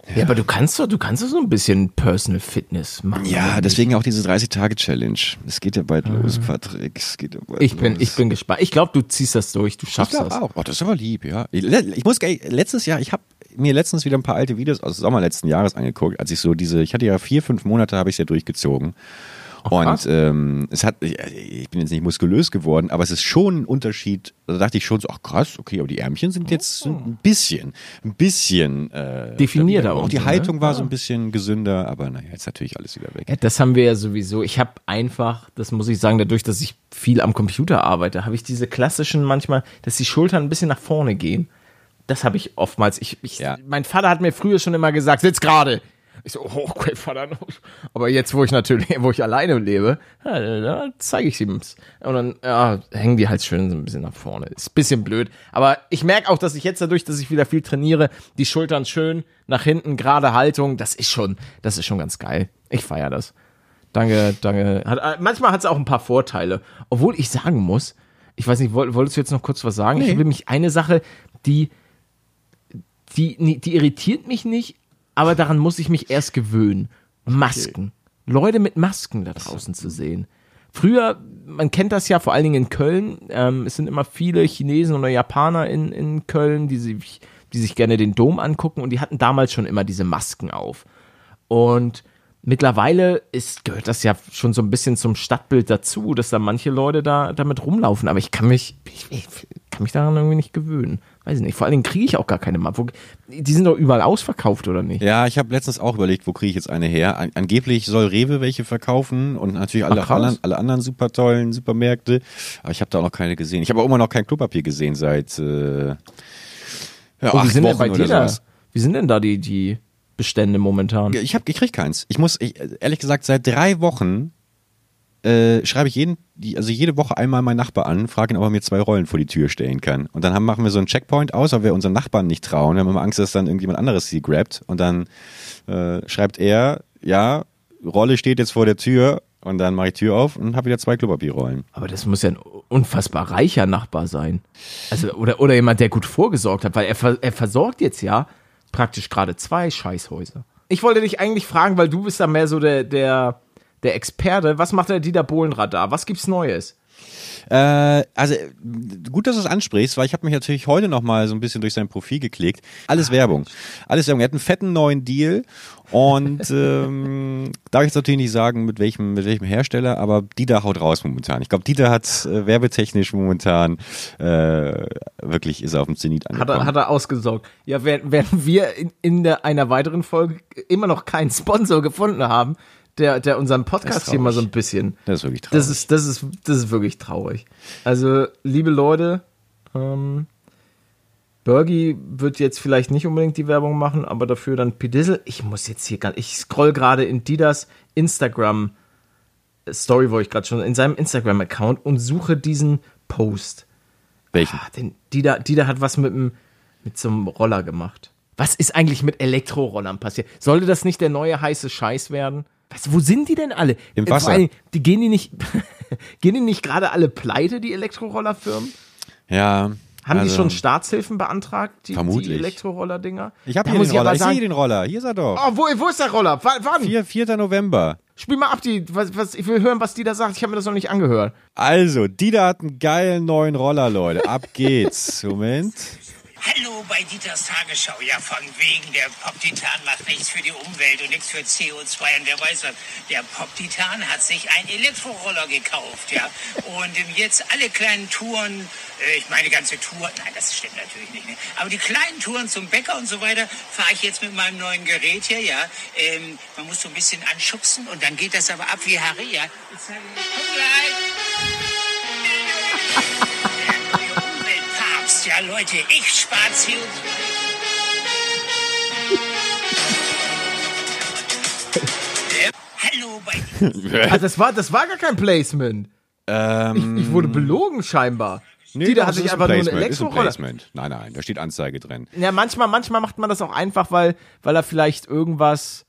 Ja. ja, aber du kannst doch, du kannst doch so ein bisschen Personal Fitness machen. Ja, deswegen auch diese 30-Tage-Challenge. Es geht ja bald mhm. los, Patrick. Es geht ja bald ich bin, los. ich bin gespannt. Ich glaube, du ziehst das durch, du schaffst ich das. auch. Oh, das ist aber lieb, ja. Ich muss, letztes Jahr, ich habe mir letztens wieder ein paar alte Videos aus Sommer letzten Jahres angeguckt, als ich so diese, ich hatte ja vier, fünf Monate, habe ich es ja durchgezogen. und ähm, es hat, ich bin jetzt nicht muskulös geworden, aber es ist schon ein Unterschied. Da dachte ich schon so, ach krass, okay, aber die Ärmchen sind jetzt oh. ein bisschen, ein bisschen äh, definierter. Auch die ne? Haltung ne? war so ein bisschen gesünder, aber naja, jetzt natürlich alles wieder weg. Ja, das haben wir ja sowieso. Ich habe einfach, das muss ich sagen, dadurch, dass ich viel am Computer arbeite, habe ich diese klassischen manchmal, dass die Schultern ein bisschen nach vorne gehen. Das habe ich oftmals. Ich, ich, ja. Mein Vater hat mir früher schon immer gesagt, sitz gerade. Ich so, oh, okay, Vater. Aber jetzt, wo ich natürlich, wo ich alleine lebe, da zeige ich ihm Und dann ja, hängen die halt schön so ein bisschen nach vorne. Ist ein bisschen blöd. Aber ich merke auch, dass ich jetzt dadurch, dass ich wieder viel trainiere, die Schultern schön nach hinten, gerade Haltung, das ist schon, das ist schon ganz geil. Ich feiere das. Danke, danke. Hat, äh, manchmal hat es auch ein paar Vorteile. Obwohl ich sagen muss, ich weiß nicht, wolltest du jetzt noch kurz was sagen? Nee. Ich will mich eine Sache, die die, die irritiert mich nicht, aber daran muss ich mich erst gewöhnen. Masken. Okay. Leute mit Masken da draußen zu sehen. Früher, man kennt das ja vor allen Dingen in Köln, ähm, es sind immer viele Chinesen oder Japaner in, in Köln, die sich, die sich gerne den Dom angucken und die hatten damals schon immer diese Masken auf. Und mittlerweile ist, gehört das ja schon so ein bisschen zum Stadtbild dazu, dass da manche Leute da damit rumlaufen, aber ich kann mich, ich, ich kann mich daran irgendwie nicht gewöhnen. Weiß ich nicht. Vor allen Dingen kriege ich auch gar keine Mappe. Die sind doch überall ausverkauft, oder nicht? Ja, ich habe letztens auch überlegt, wo kriege ich jetzt eine her. An, angeblich soll Rewe welche verkaufen und natürlich alle, Ach, alle, alle anderen super tollen Supermärkte. Aber ich habe da auch noch keine gesehen. Ich habe auch immer noch kein Klopapier gesehen seit äh, ja, oh, wie sind Wochen denn bei dir da? Wie sind denn da die, die Bestände momentan? Ich, hab, ich krieg keins. Ich muss, ich, ehrlich gesagt, seit drei Wochen äh, schreibe ich jeden, also jede Woche einmal meinen Nachbar an, frage ihn, ob er mir zwei Rollen vor die Tür stellen kann. Und dann haben, machen wir so einen Checkpoint aus, weil wir unseren Nachbarn nicht trauen. Wir haben immer Angst, dass dann irgendjemand anderes sie grabt. Und dann äh, schreibt er, ja, Rolle steht jetzt vor der Tür. Und dann mache ich Tür auf und habe wieder zwei Klopapierrollen. Aber das muss ja ein unfassbar reicher Nachbar sein. Also, oder, oder jemand, der gut vorgesorgt hat, weil er, er versorgt jetzt ja praktisch gerade zwei Scheißhäuser. Ich wollte dich eigentlich fragen, weil du bist da mehr so der, der der Experte, was macht der Dieter Bohlenrad da? Was gibt's Neues? Äh, also gut, dass du es ansprichst, weil ich habe mich natürlich heute noch mal so ein bisschen durch sein Profil geklickt. Alles Werbung. Alles Werbung. Er hat einen fetten neuen Deal und ähm, darf ich jetzt natürlich nicht sagen, mit welchem, mit welchem Hersteller, aber Dieter haut raus momentan. Ich glaube, Dieter hat äh, werbetechnisch momentan äh, wirklich ist er auf dem Zenit angekommen. Hat er, hat er ausgesorgt. Ja, während, während wir in, in der, einer weiteren Folge immer noch keinen Sponsor gefunden haben, der, der unseren Podcast hier mal so ein bisschen. Das ist wirklich traurig. Das ist, das ist, das ist wirklich traurig. Also, liebe Leute, ähm, Bergie wird jetzt vielleicht nicht unbedingt die Werbung machen, aber dafür dann Pedizzle. Ich muss jetzt hier gar ich scroll gerade in Didas Instagram Story, wo ich gerade schon in seinem Instagram Account und suche diesen Post. Welchen? Ah, den, Dida, Dida hat was mit, mit so einem Roller gemacht. Was ist eigentlich mit Elektrorollern passiert? Sollte das nicht der neue heiße Scheiß werden? Was, wo sind die denn alle? Im äh, Wasser. Allem, die gehen die nicht, gehen die nicht gerade alle pleite, die Elektrorollerfirmen? Ja. Haben also, die schon Staatshilfen beantragt, die, vermutlich. die Elektroroller-Dinger? Ich habe hier den Roller, ich sehe den Roller, hier ist er doch. Oh, wo, wo ist der Roller? W wann? 4, 4. November. Spiel mal ab, die, was, was, ich will hören, was die da sagt. Ich habe mir das noch nicht angehört. Also, die da hat einen geilen neuen Roller, Leute. Ab geht's. Moment. Hallo bei Dieters Tagesschau. Ja, von wegen, der Pop-Titan macht nichts für die Umwelt und nichts für CO2. Und wer weiß was, der Pop-Titan hat sich einen Elektroroller gekauft, ja. Und jetzt alle kleinen Touren, äh, ich meine ganze Tour, nein, das stimmt natürlich nicht, ne? aber die kleinen Touren zum Bäcker und so weiter fahre ich jetzt mit meinem neuen Gerät hier, ja. Ähm, man muss so ein bisschen anschubsen und dann geht das aber ab wie Harry, ja. Ich sage, komm gleich. Ja, Leute, ich spare CO2. Hallo bei ah, das war das war gar kein Placement. Ähm, ich, ich, wurde belogen scheinbar. Nee, die, da hatte ich einfach nur eine Elektroroller. Nein, nein, da steht Anzeige drin. Ja, manchmal, manchmal macht man das auch einfach, weil, weil er vielleicht irgendwas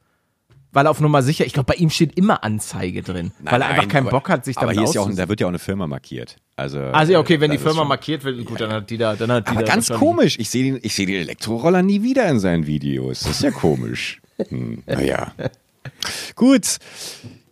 weil er auf Nummer sicher, ich glaube, bei ihm steht immer Anzeige drin, nein, weil er einfach keinen aber, Bock hat, sich damit Aber hier ist ja auch, da wird ja auch eine Firma markiert. Also, also ja, okay, wenn die Firma markiert wird, gut, ja. dann hat die da, dann hat die aber da ganz komisch, ich sehe den, ich sehe den Elektroroller nie wieder in seinen Videos. Das ist ja komisch. Hm, naja. gut.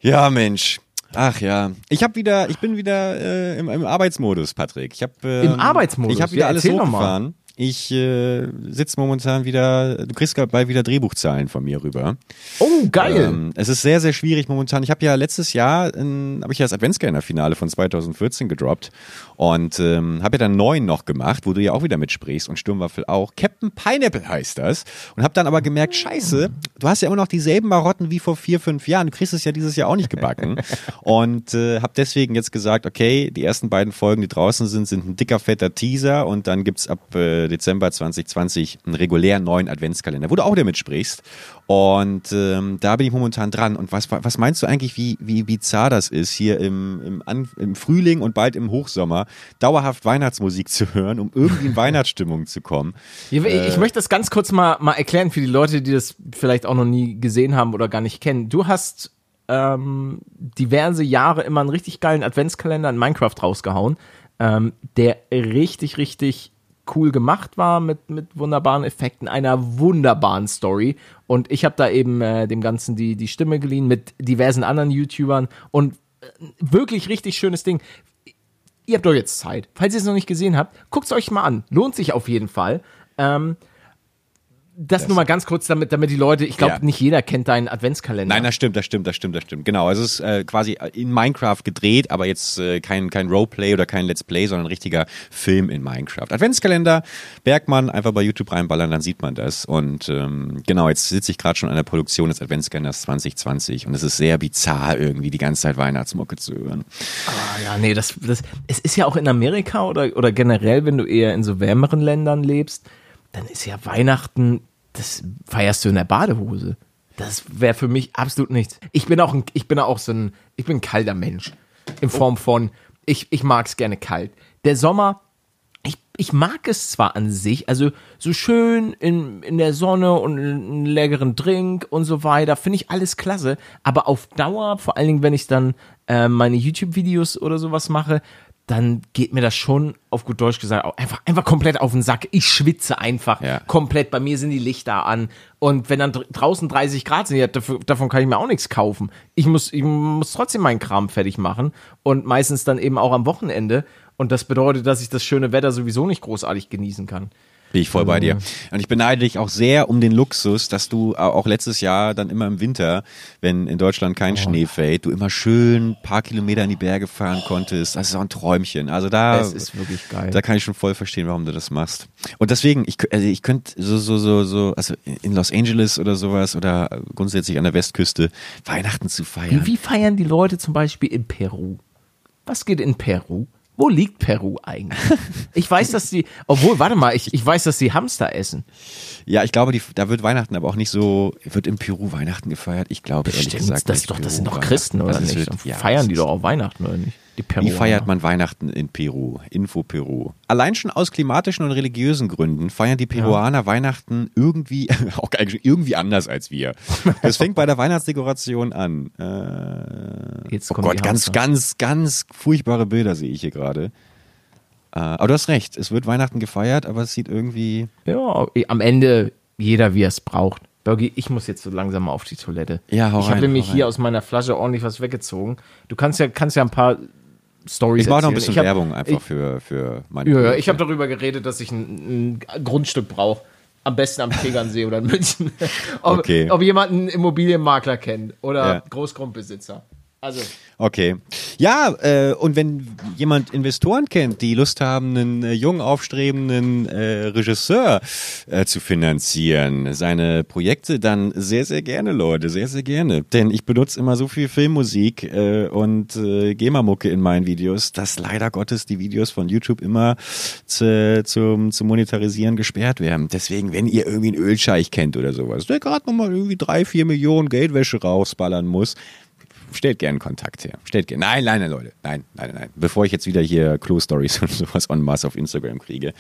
Ja, Mensch. Ach ja, ich habe wieder, ich bin wieder äh, im, im, Arbeitsmodus, Patrick. Ich habe ähm, im Arbeitsmodus. Ich habe wieder ja, alles hochgefahren. Ich äh, sitze momentan wieder, du kriegst bald wieder Drehbuchzahlen von mir rüber. Oh, geil. Ähm, es ist sehr, sehr schwierig momentan. Ich habe ja letztes Jahr, habe ich ja das Adventskalender-Finale von 2014 gedroppt und ähm, habe ja dann neun noch gemacht, wo du ja auch wieder mitsprichst und Sturmwaffel auch. Captain Pineapple heißt das. Und habe dann aber gemerkt, scheiße, du hast ja immer noch dieselben Marotten wie vor vier, fünf Jahren. Du kriegst es ja dieses Jahr auch nicht gebacken. und äh, habe deswegen jetzt gesagt, okay, die ersten beiden Folgen, die draußen sind, sind ein dicker, fetter Teaser und dann gibt's ab äh, Dezember 2020 einen regulären neuen Adventskalender, wo du auch wieder mitsprichst. Und ähm, da bin ich momentan dran. Und was, was meinst du eigentlich, wie, wie bizarr das ist, hier im, im, An im Frühling und bald im Hochsommer dauerhaft Weihnachtsmusik zu hören, um irgendwie in Weihnachtsstimmung zu kommen? Ich, äh, ich möchte das ganz kurz mal, mal erklären für die Leute, die das vielleicht auch noch nie gesehen haben oder gar nicht kennen. Du hast ähm, diverse Jahre immer einen richtig geilen Adventskalender in Minecraft rausgehauen, ähm, der richtig, richtig cool gemacht war mit, mit wunderbaren Effekten, einer wunderbaren Story. Und ich habe da eben äh, dem Ganzen die, die Stimme geliehen mit diversen anderen YouTubern und äh, wirklich richtig schönes Ding. Ihr habt doch jetzt Zeit. Falls ihr es noch nicht gesehen habt, guckt es euch mal an. Lohnt sich auf jeden Fall. Ähm, das, das nur mal ganz kurz, damit, damit die Leute, ich glaube, ja. nicht jeder kennt deinen Adventskalender. Nein, das stimmt, das stimmt, das stimmt, das stimmt. Genau, also es ist äh, quasi in Minecraft gedreht, aber jetzt äh, kein, kein Roleplay oder kein Let's Play, sondern ein richtiger Film in Minecraft. Adventskalender, Bergmann, einfach bei YouTube reinballern, dann sieht man das. Und ähm, genau, jetzt sitze ich gerade schon an der Produktion des Adventskalenders 2020 und es ist sehr bizarr, irgendwie die ganze Zeit Weihnachtsmucke zu hören. Ah ja, nee, das, das, es ist ja auch in Amerika oder, oder generell, wenn du eher in so wärmeren Ländern lebst, dann ist ja Weihnachten das feierst du in der Badehose. Das wäre für mich absolut nichts. Ich bin auch ein, ich bin auch so ein, ich bin ein kalter Mensch. In Form von, ich, ich mag es gerne kalt. Der Sommer, ich, ich mag es zwar an sich, also so schön in, in der Sonne und einen leckeren Drink und so weiter, finde ich alles klasse. Aber auf Dauer, vor allen Dingen, wenn ich dann äh, meine YouTube-Videos oder sowas mache, dann geht mir das schon auf gut Deutsch gesagt einfach einfach komplett auf den Sack. Ich schwitze einfach Ja. komplett. Bei mir sind die Lichter an und wenn dann dr- draußen 30 Grad sind, ja, dafür, davon kann ich mir auch nichts kaufen. Ich muss ich muss trotzdem meinen Kram fertig machen und meistens dann eben auch am Wochenende und das bedeutet, dass ich das schöne Wetter sowieso nicht großartig genießen kann. Bin ich voll bei dir. Und ich beneide dich auch sehr um den Luxus, dass du auch letztes Jahr dann immer im Winter, wenn in Deutschland kein Oh. Schnee fällt, du immer schön ein paar Kilometer in die Berge fahren konntest. Das ist auch ein Träumchen. Also da, Es ist wirklich geil. da kann ich schon voll verstehen, warum du das machst. Und deswegen, ich, also ich könnte so, so, so, so, also in Los Angeles oder sowas oder grundsätzlich an der Westküste Weihnachten zu feiern. Wie feiern die Leute zum Beispiel in Peru? Was geht in Peru? Wo liegt Peru eigentlich? Ich weiß, dass die, obwohl, warte mal, ich, ich weiß, dass die Hamster essen. Ja, ich glaube, die, da wird Weihnachten aber auch nicht so, wird in Peru Weihnachten gefeiert? Ich glaube, ehrlich gesagt. das, nicht doch, das sind doch. Christen, oder Das nicht? wird- ja, Feiern die doch auch Weihnachten, oder nicht? Wie feiert man Weihnachten in Peru? Info Peru. Allein schon aus klimatischen und religiösen Gründen feiern die Peruaner Weihnachten irgendwie, auch eigentlich irgendwie anders als wir. Das fängt bei der Weihnachtsdekoration an. Äh, Jetzt oh Gott, ganz, ganz, ganz furchtbare Bilder sehe ich hier gerade. Äh, aber du hast recht, es wird Weihnachten gefeiert, aber es sieht irgendwie. Ja, am Ende jeder, wie er es braucht. Birgi, ich muss jetzt so langsam mal auf die Toilette. Ja, hau Ich habe nämlich hier aus meiner Flasche ordentlich was weggezogen. Du kannst ja, kannst ja ein paar Stories Ich mache noch ein bisschen Ich hab- Werbung einfach für, für meine. Ja, ich habe darüber geredet, dass ich ein, ein Grundstück brauche. Am besten am Tegernsee oder in München. ob, Okay. ob jemand einen Immobilienmakler kennt oder Ja. Großgrundbesitzer. Also, Okay. Ja, äh, und wenn jemand Investoren kennt, die Lust haben, einen äh, jung aufstrebenden äh, Regisseur äh, zu finanzieren, seine Projekte, dann sehr, sehr gerne, Leute, sehr, sehr gerne. Denn ich benutze immer so viel Filmmusik äh, und äh, GEMA-Mucke in meinen Videos, dass leider Gottes die Videos von YouTube immer zu, zum, zum Monetarisieren gesperrt werden. Deswegen, wenn ihr irgendwie einen Ölscheich kennt oder sowas, der gerade nochmal irgendwie drei, vier Millionen Geldwäsche rausballern muss, stellt gerne Kontakt her. Stellt gerne. Nein, nein, nein, Leute. Nein, nein, nein. Bevor ich jetzt wieder hier Klo-Stories und sowas en masse auf Instagram kriege.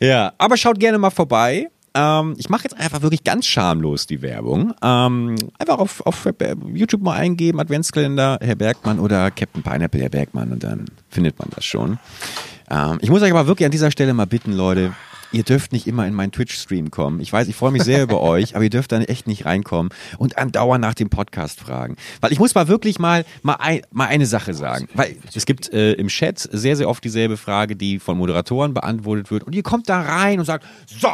Ja, aber schaut gerne mal vorbei. Ähm, ich mache jetzt einfach wirklich ganz schamlos die Werbung. Ähm, einfach auf, auf YouTube mal eingeben, Adventskalender, Herr Bergmann oder Captain Pineapple, Herr Bergmann und dann findet man das schon. Ähm, ich muss euch aber wirklich an dieser Stelle mal bitten, Leute, ihr dürft nicht immer in meinen Twitch-Stream kommen. Ich weiß, ich freue mich sehr über euch, aber ihr dürft da echt nicht reinkommen und andauernd nach dem Podcast fragen. Weil ich muss mal wirklich mal, mal, ein, mal eine Sache sagen. Weil es gibt äh, im Chat sehr, sehr oft dieselbe Frage, die von Moderatoren beantwortet wird. Und ihr kommt da rein und sagt, so,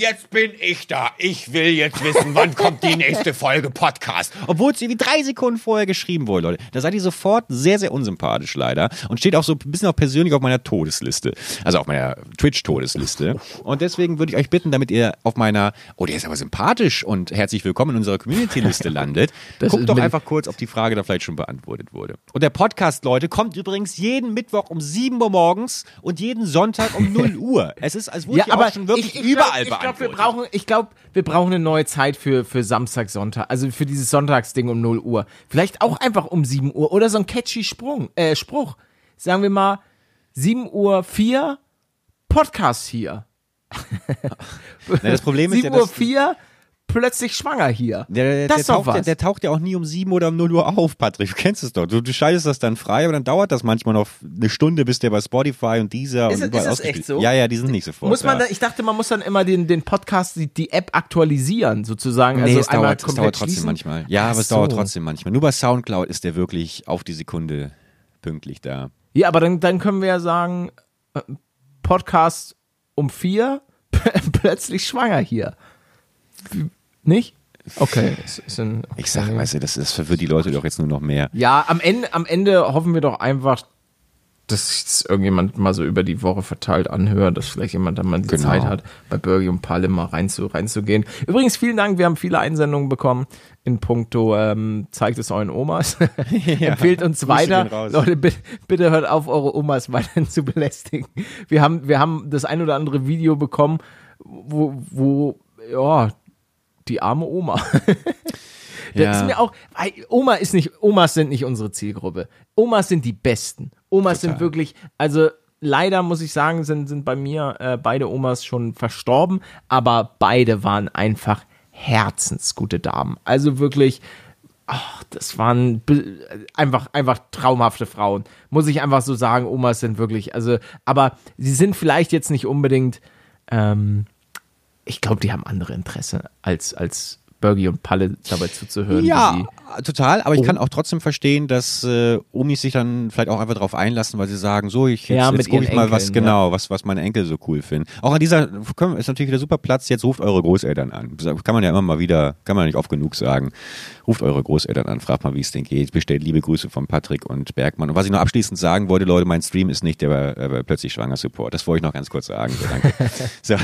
Jetzt bin ich da. Ich will jetzt wissen, wann kommt die nächste Folge Podcast. Obwohl es irgendwie drei Sekunden vorher geschrieben wurde, Leute. Da seid ihr sofort sehr, sehr unsympathisch leider. Und steht auch so ein bisschen auch persönlich auf meiner Todesliste. Also auf meiner Twitch-Todesliste. Und deswegen würde ich euch bitten, damit ihr auf meiner, oh, der ist aber sympathisch und herzlich willkommen in unserer Community-Liste landet. Das Guckt doch einfach kurz, ob die Frage da vielleicht schon beantwortet wurde. Und der Podcast, Leute, kommt übrigens jeden Mittwoch um 7 Uhr morgens und jeden Sonntag um 0 Uhr. Es ist, als wurde ja, hier aber auch schon wirklich ich, ich überall glaub, ich glaub, wir brauchen, ich glaube, wir brauchen eine neue Zeit für, für Samstag, Sonntag. Also für dieses Sonntagsding um 0 Uhr. Vielleicht auch einfach um 7 Uhr oder so ein catchy Sprung, äh, Spruch. Sagen wir mal 7 Uhr 4, Podcast hier. Na, das Problem ist 7 ja, Uhr dass 4, plötzlich schwanger hier. der, der, das der, doch taucht, ja- was. der taucht ja auch nie um 7 oder um 0 Uhr auf, Patrick. Du kennst es doch. Du, du schaltest das dann frei, aber dann dauert das manchmal noch eine Stunde, bis der bei Spotify und dieser Ist und überall ist es echt so? Ja, ja, die sind nicht sofort. Muss man da. ich dachte, man muss dann immer den, den Podcast, die, die App aktualisieren, sozusagen. Nee, also es einmal dauert, es dauert trotzdem schließen. manchmal. Ja, Ach aber es so. dauert trotzdem manchmal. Nur bei Soundcloud ist der wirklich auf die Sekunde pünktlich da. Ja, aber dann, dann können wir ja sagen, äh, Podcast um vier, plötzlich schwanger hier. Nicht? Okay. ein, okay. Ich sag, weißt du, das, das verwirrt die Leute doch jetzt nur noch mehr. Ja, am Ende, am Ende hoffen wir doch einfach, dass sich irgendjemand mal so über die Woche verteilt anhört, dass vielleicht jemand dann mal die Genau. Zeit hat, bei Burgi und Palle mal rein zu, reinzugehen. Übrigens, vielen Dank, wir haben viele Einsendungen bekommen in puncto, ähm, zeigt es euren Omas. Empfehlt uns weiter. Leute, bitte, bitte hört auf, eure Omas weiterhin zu belästigen. Wir haben, wir haben das ein oder andere Video bekommen, wo, wo, ja, die arme Oma. Das Ja. ist mir auch, Oma ist nicht, Omas sind nicht unsere Zielgruppe. Omas sind die Besten. Omas sind Total. wirklich, also leider muss ich sagen, sind, sind bei mir äh, beide Omas schon verstorben, aber beide waren einfach herzensgute Damen. Also wirklich ach, das waren einfach, einfach traumhafte Frauen. Muss ich einfach so sagen, Omas sind wirklich, also, aber sie sind vielleicht jetzt nicht unbedingt, ähm, ich glaube, die haben andere Interesse als, als Bergie und Palle dabei zuzuhören. Ja, total, aber ich Oh. kann auch trotzdem verstehen, dass äh, Omis sich dann vielleicht auch einfach darauf einlassen, weil sie sagen, so, ich jetzt, Ja, jetzt gucke ich mal, was Enkeln, genau, was, was meine Enkel so cool finden. Auch an dieser können, ist natürlich wieder super Platz, jetzt ruft eure Großeltern an. Kann man ja immer mal wieder, kann man nicht oft genug sagen. Ruft eure Großeltern an, fragt mal, wie es denen geht, bestellt liebe Grüße von Patrick und Bergmann. Und was ich noch abschließend sagen wollte, Leute, mein Stream ist nicht der äh, plötzlich schwanger Support. Das wollte ich noch ganz kurz sagen. So, danke. so.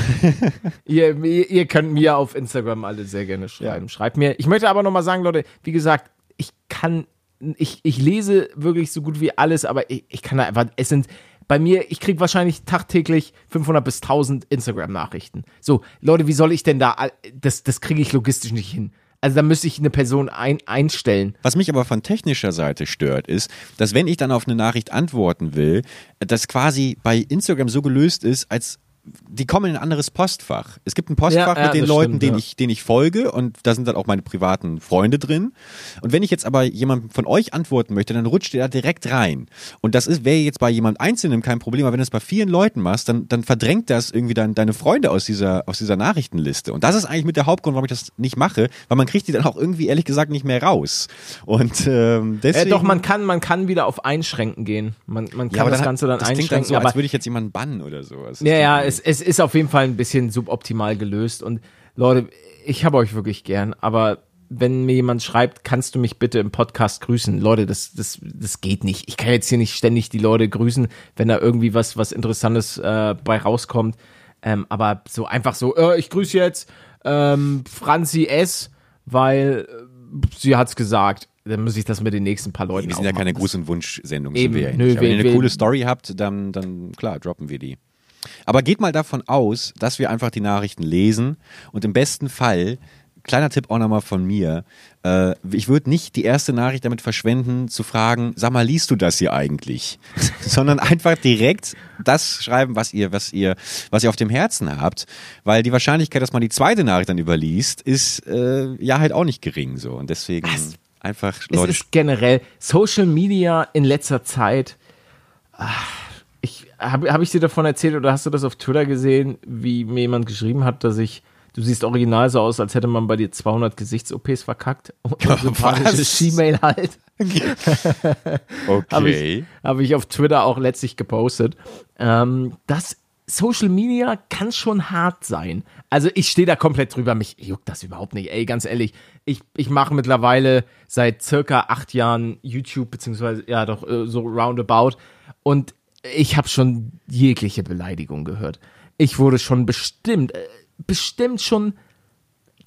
Ihr, ihr, könnt mir auf Instagram alle sehr gerne schreiben. Schreibt mir. Ich möchte aber nochmal sagen, Leute, wie gesagt, kann, ich, ich lese wirklich so gut wie alles, aber ich, ich kann da einfach, es sind, bei mir, ich kriege wahrscheinlich tagtäglich 500 bis 1000 Instagram-Nachrichten. So, Leute, wie soll ich denn da, das, das kriege ich logistisch nicht hin. Also da müsste ich eine Person ein, einstellen. Was mich aber von technischer Seite stört, ist, dass wenn ich dann auf eine Nachricht antworten will, das quasi bei Instagram so gelöst ist, als die kommen in ein anderes Postfach. Es gibt ein Postfach Ja, ja, mit den Leuten, stimmt, denen, ja. ich, denen ich folge und da sind dann auch meine privaten Freunde drin. Und wenn ich jetzt aber jemandem von euch antworten möchte, dann rutscht ihr da direkt rein. Und das ist wäre jetzt bei jemand Einzelnen kein Problem, aber wenn du es bei vielen Leuten machst, dann, dann verdrängt das irgendwie dann deine Freunde aus dieser, aus dieser Nachrichtenliste. Und das ist eigentlich mit der Hauptgrund, warum ich das nicht mache, weil man kriegt die dann auch irgendwie ehrlich gesagt nicht mehr raus. Und ähm, Äh, deswegen. doch, man kann, man kann wieder auf Einschränken gehen. Man, man kann das Ganze dann das klingt einschränken. dann so, aber als würde ich jetzt jemanden bannen oder sowas. Ja, ja, es, es ist auf jeden Fall ein bisschen suboptimal gelöst. Und Leute, ich habe euch wirklich gern, aber wenn mir jemand schreibt, kannst du mich bitte im Podcast grüßen? Leute, das, das, das geht nicht. Ich kann jetzt hier nicht ständig die Leute grüßen, wenn da irgendwie was, was Interessantes äh, bei rauskommt. Ähm, aber so einfach so, äh, ich grüße jetzt ähm, Franzi S., weil äh, sie hat's gesagt. Dann muss ich das mit den nächsten paar Leuten Wir sind ja keine. Gruß- und Wunsch-Sendung. Eben, ja wenn ihr eine coole Story habt, dann, dann klar, droppen wir die. Aber geht mal davon aus, dass wir einfach die Nachrichten lesen und im besten Fall, kleiner Tipp auch nochmal von mir, äh, ich würde nicht die erste Nachricht damit verschwenden, zu fragen, sag mal, liest du das hier eigentlich? Sondern einfach direkt das schreiben, was ihr, was ihr, was ihr auf dem Herzen habt, weil die Wahrscheinlichkeit, dass man die zweite Nachricht dann überliest, ist äh, ja halt auch nicht gering so und deswegen einfach Es Leute ist generell Social Media in letzter Zeit. ach, Ich habe hab ich dir davon erzählt oder hast du das auf Twitter gesehen, wie mir jemand geschrieben hat, dass ich du siehst original so aus, als hätte man bei dir 200 Gesichts-OPs verkackt und ein sympathisches Gmail halt. Habe Okay. ich, hab ich auf Twitter auch letztlich gepostet. Ähm, das Social Media kann schon hart sein. Also ich stehe da komplett drüber. Mich juckt das überhaupt nicht. Ey, ganz ehrlich, ich, ich mache mittlerweile seit circa acht Jahren YouTube, beziehungsweise ja doch äh, so roundabout. Und ich habe schon jegliche Beleidigung gehört. Ich wurde schon bestimmt, äh, bestimmt schon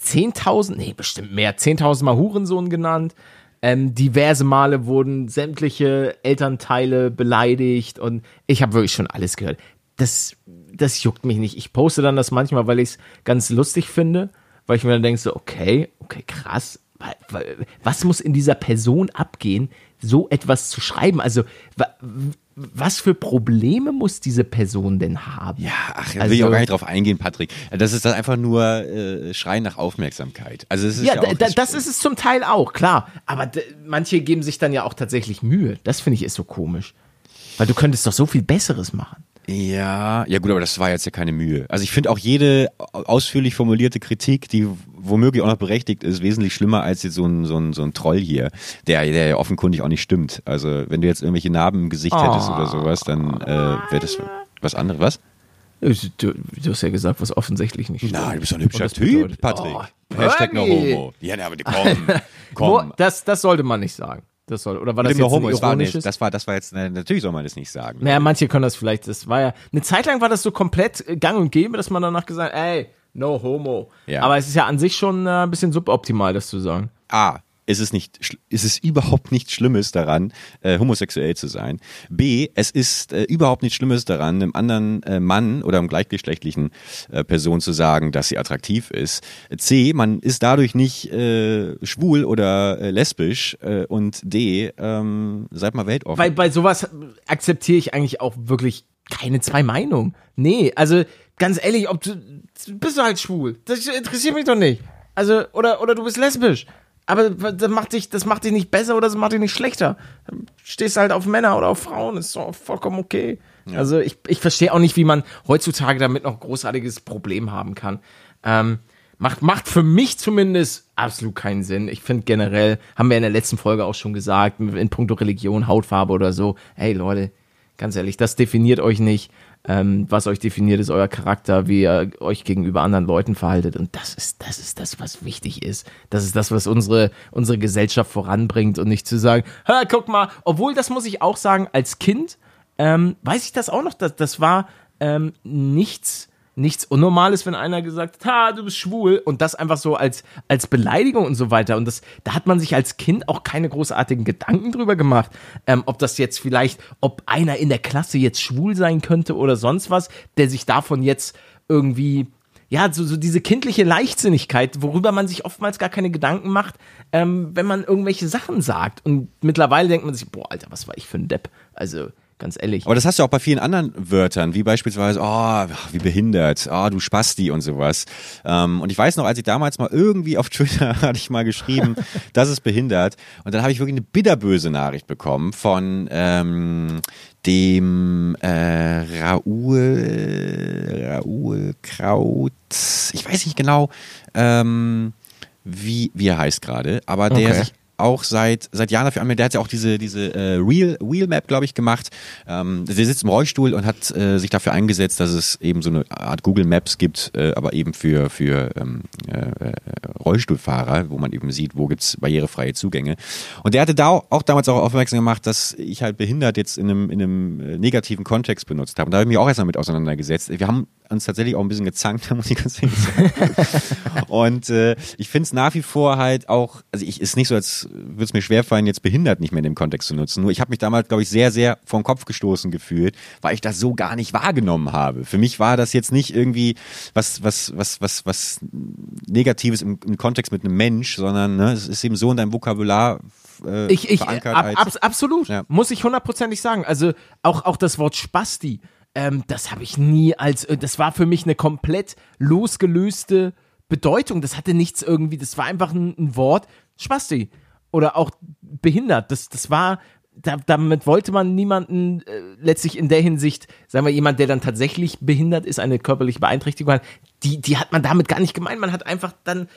10.000, nee, bestimmt mehr, 10.000 Mal Hurensohn genannt. Ähm, diverse Male wurden sämtliche Elternteile beleidigt und ich habe wirklich schon alles gehört. Das, das juckt mich nicht. Ich poste dann das manchmal, weil ich es ganz lustig finde, weil ich mir dann denke so, okay, okay, krass. Wa- wa- Was muss in dieser Person abgehen, so etwas zu schreiben? Also, wa- was für Probleme muss diese Person denn haben? Ja, ach, da Also- will ich auch gar nicht drauf eingehen, Patrick. Das ist dann einfach nur äh, Schreien nach Aufmerksamkeit. Also es ist Ja, ja, das ist es zum Teil auch, klar. Aber manche geben sich dann ja auch tatsächlich Mühe. Das finde ich ist so komisch. Weil du könntest doch so viel Besseres machen. Ja, ja gut, aber das war jetzt ja keine Mühe. Also ich finde auch jede ausführlich formulierte Kritik, die womöglich auch noch berechtigt ist, wesentlich schlimmer als jetzt so ein, so ein, so ein Troll hier, der, der ja offenkundig auch nicht stimmt. Also wenn du jetzt irgendwelche Narben im Gesicht hättest oder sowas, dann äh, wäre das was anderes. Was? Du, du hast ja gesagt, was offensichtlich nicht stimmt. Nein, du bist doch ein hübscher Typ, Patrick. Oh, Hashtag no homo. Ja, aber komm, komm. Das, das sollte man nicht sagen. Das soll, oder war das jetzt ein homo, es war, nicht, das war, das war jetzt, na, natürlich soll man das nicht sagen. naja, manche können das vielleicht, das war ja, eine Zeit lang war das so komplett äh, gang und gäbe, dass man danach gesagt hat, ey, no homo. Ja. Aber es ist ja an sich schon äh, ein bisschen suboptimal, das zu sagen. A, ist es nicht, ist es überhaupt nichts Schlimmes daran, äh, homosexuell zu sein. B, es ist äh, überhaupt nichts Schlimmes daran, einem anderen äh, Mann oder einem gleichgeschlechtlichen äh, Person zu sagen, dass sie attraktiv ist. C, man ist dadurch nicht äh, schwul oder äh, lesbisch. Äh, und D, ähm, seid mal weltoffen. Weil bei sowas akzeptiere ich eigentlich auch wirklich keine zwei Meinungen. Nee, also ganz ehrlich, ob du bist du halt schwul. Das interessiert mich doch nicht. Also oder oder du bist lesbisch. Aber das macht dich, das macht dich nicht besser oder das macht dich nicht schlechter. Stehst halt auf Männer oder auf Frauen, ist doch vollkommen okay. Ja. Also ich, ich verstehe auch nicht, wie man heutzutage damit noch großartiges Problem haben kann. Ähm, macht, macht für mich zumindest absolut keinen Sinn. Ich finde generell, haben wir in der letzten Folge auch schon gesagt, in puncto Religion, Hautfarbe oder so, hey Leute, ganz ehrlich, das definiert euch nicht. Ähm, was euch definiert, ist euer Charakter, wie ihr euch gegenüber anderen Leuten verhaltet. Und das ist, das ist das, was wichtig ist. Das ist das, was unsere, unsere Gesellschaft voranbringt und nicht zu sagen, ha, guck mal, obwohl, das muss ich auch sagen, als Kind, ähm, weiß ich das auch noch, das, das war ähm, nichts, nichts Unnormales, wenn einer gesagt hat, ha, du bist schwul und das einfach so als, als Beleidigung und so weiter. Und das, da hat man sich als Kind auch keine großartigen Gedanken drüber gemacht, ähm, ob das jetzt vielleicht, ob einer in der Klasse jetzt schwul sein könnte oder sonst was, der sich davon jetzt irgendwie ja, so, so diese kindliche Leichtsinnigkeit, worüber man sich oftmals gar keine Gedanken macht, ähm, wenn man irgendwelche Sachen sagt. Und mittlerweile denkt man sich, boah, Alter, was war ich für ein Depp? Also, ganz ehrlich. Aber das hast du auch bei vielen anderen Wörtern, wie beispielsweise, oh, wie behindert, oh, du Spasti und sowas. Ähm, und ich weiß noch, als ich damals mal irgendwie auf Twitter hatte ich mal geschrieben, das ist behindert. Und dann habe ich wirklich eine bitterböse Nachricht bekommen von ähm, dem äh, Raoul, Raoul Kraut, ich weiß nicht genau, ähm, wie, wie er heißt gerade, aber der okay. sich auch seit, seit Jahren dafür anmeldet. Der hat ja auch diese, diese äh, Real, Real Map, glaube ich, gemacht. Ähm, der sitzt im Rollstuhl und hat äh, sich dafür eingesetzt, dass es eben so eine Art Google Maps gibt, äh, aber eben für, für ähm, äh, äh Rollstuhlfahrer, wo man eben sieht, wo gibt's barrierefreie Zugänge. Und der hatte da auch damals auch aufmerksam gemacht, dass ich halt behindert jetzt in einem, in einem äh, negativen Kontext benutzt habe. Und da habe ich mich auch erstmal mit auseinandergesetzt. Wir haben uns tatsächlich auch ein bisschen gezankt, muss ich ganz ehrlich sagen. und äh, ich finde es nach wie vor halt auch, also ich ist nicht so, als würde es mir schwerfallen, jetzt behindert nicht mehr in dem Kontext zu nutzen. Nur ich habe mich damals, glaube ich, sehr, sehr vom Kopf gestoßen gefühlt, weil ich das so gar nicht wahrgenommen habe. Für mich war das jetzt nicht irgendwie was, was, was, was, was Negatives im, im Kontext mit einem Mensch, sondern ne, es ist eben so in deinem Vokabular äh, ich, ich, ab, ab, absolut, ja. muss ich hundertprozentig sagen. Also auch, auch das Wort Spasti, ähm, das habe ich nie als, äh, das war für mich eine komplett losgelöste Bedeutung. Das hatte nichts irgendwie, das war einfach ein, ein Wort, Spasti. Oder auch behindert. Das, das war, da, damit wollte man niemanden äh, letztlich in der Hinsicht, sagen wir, jemand, der dann tatsächlich behindert ist, eine körperliche Beeinträchtigung hat, die, die hat man damit gar nicht gemeint. Man hat einfach dann,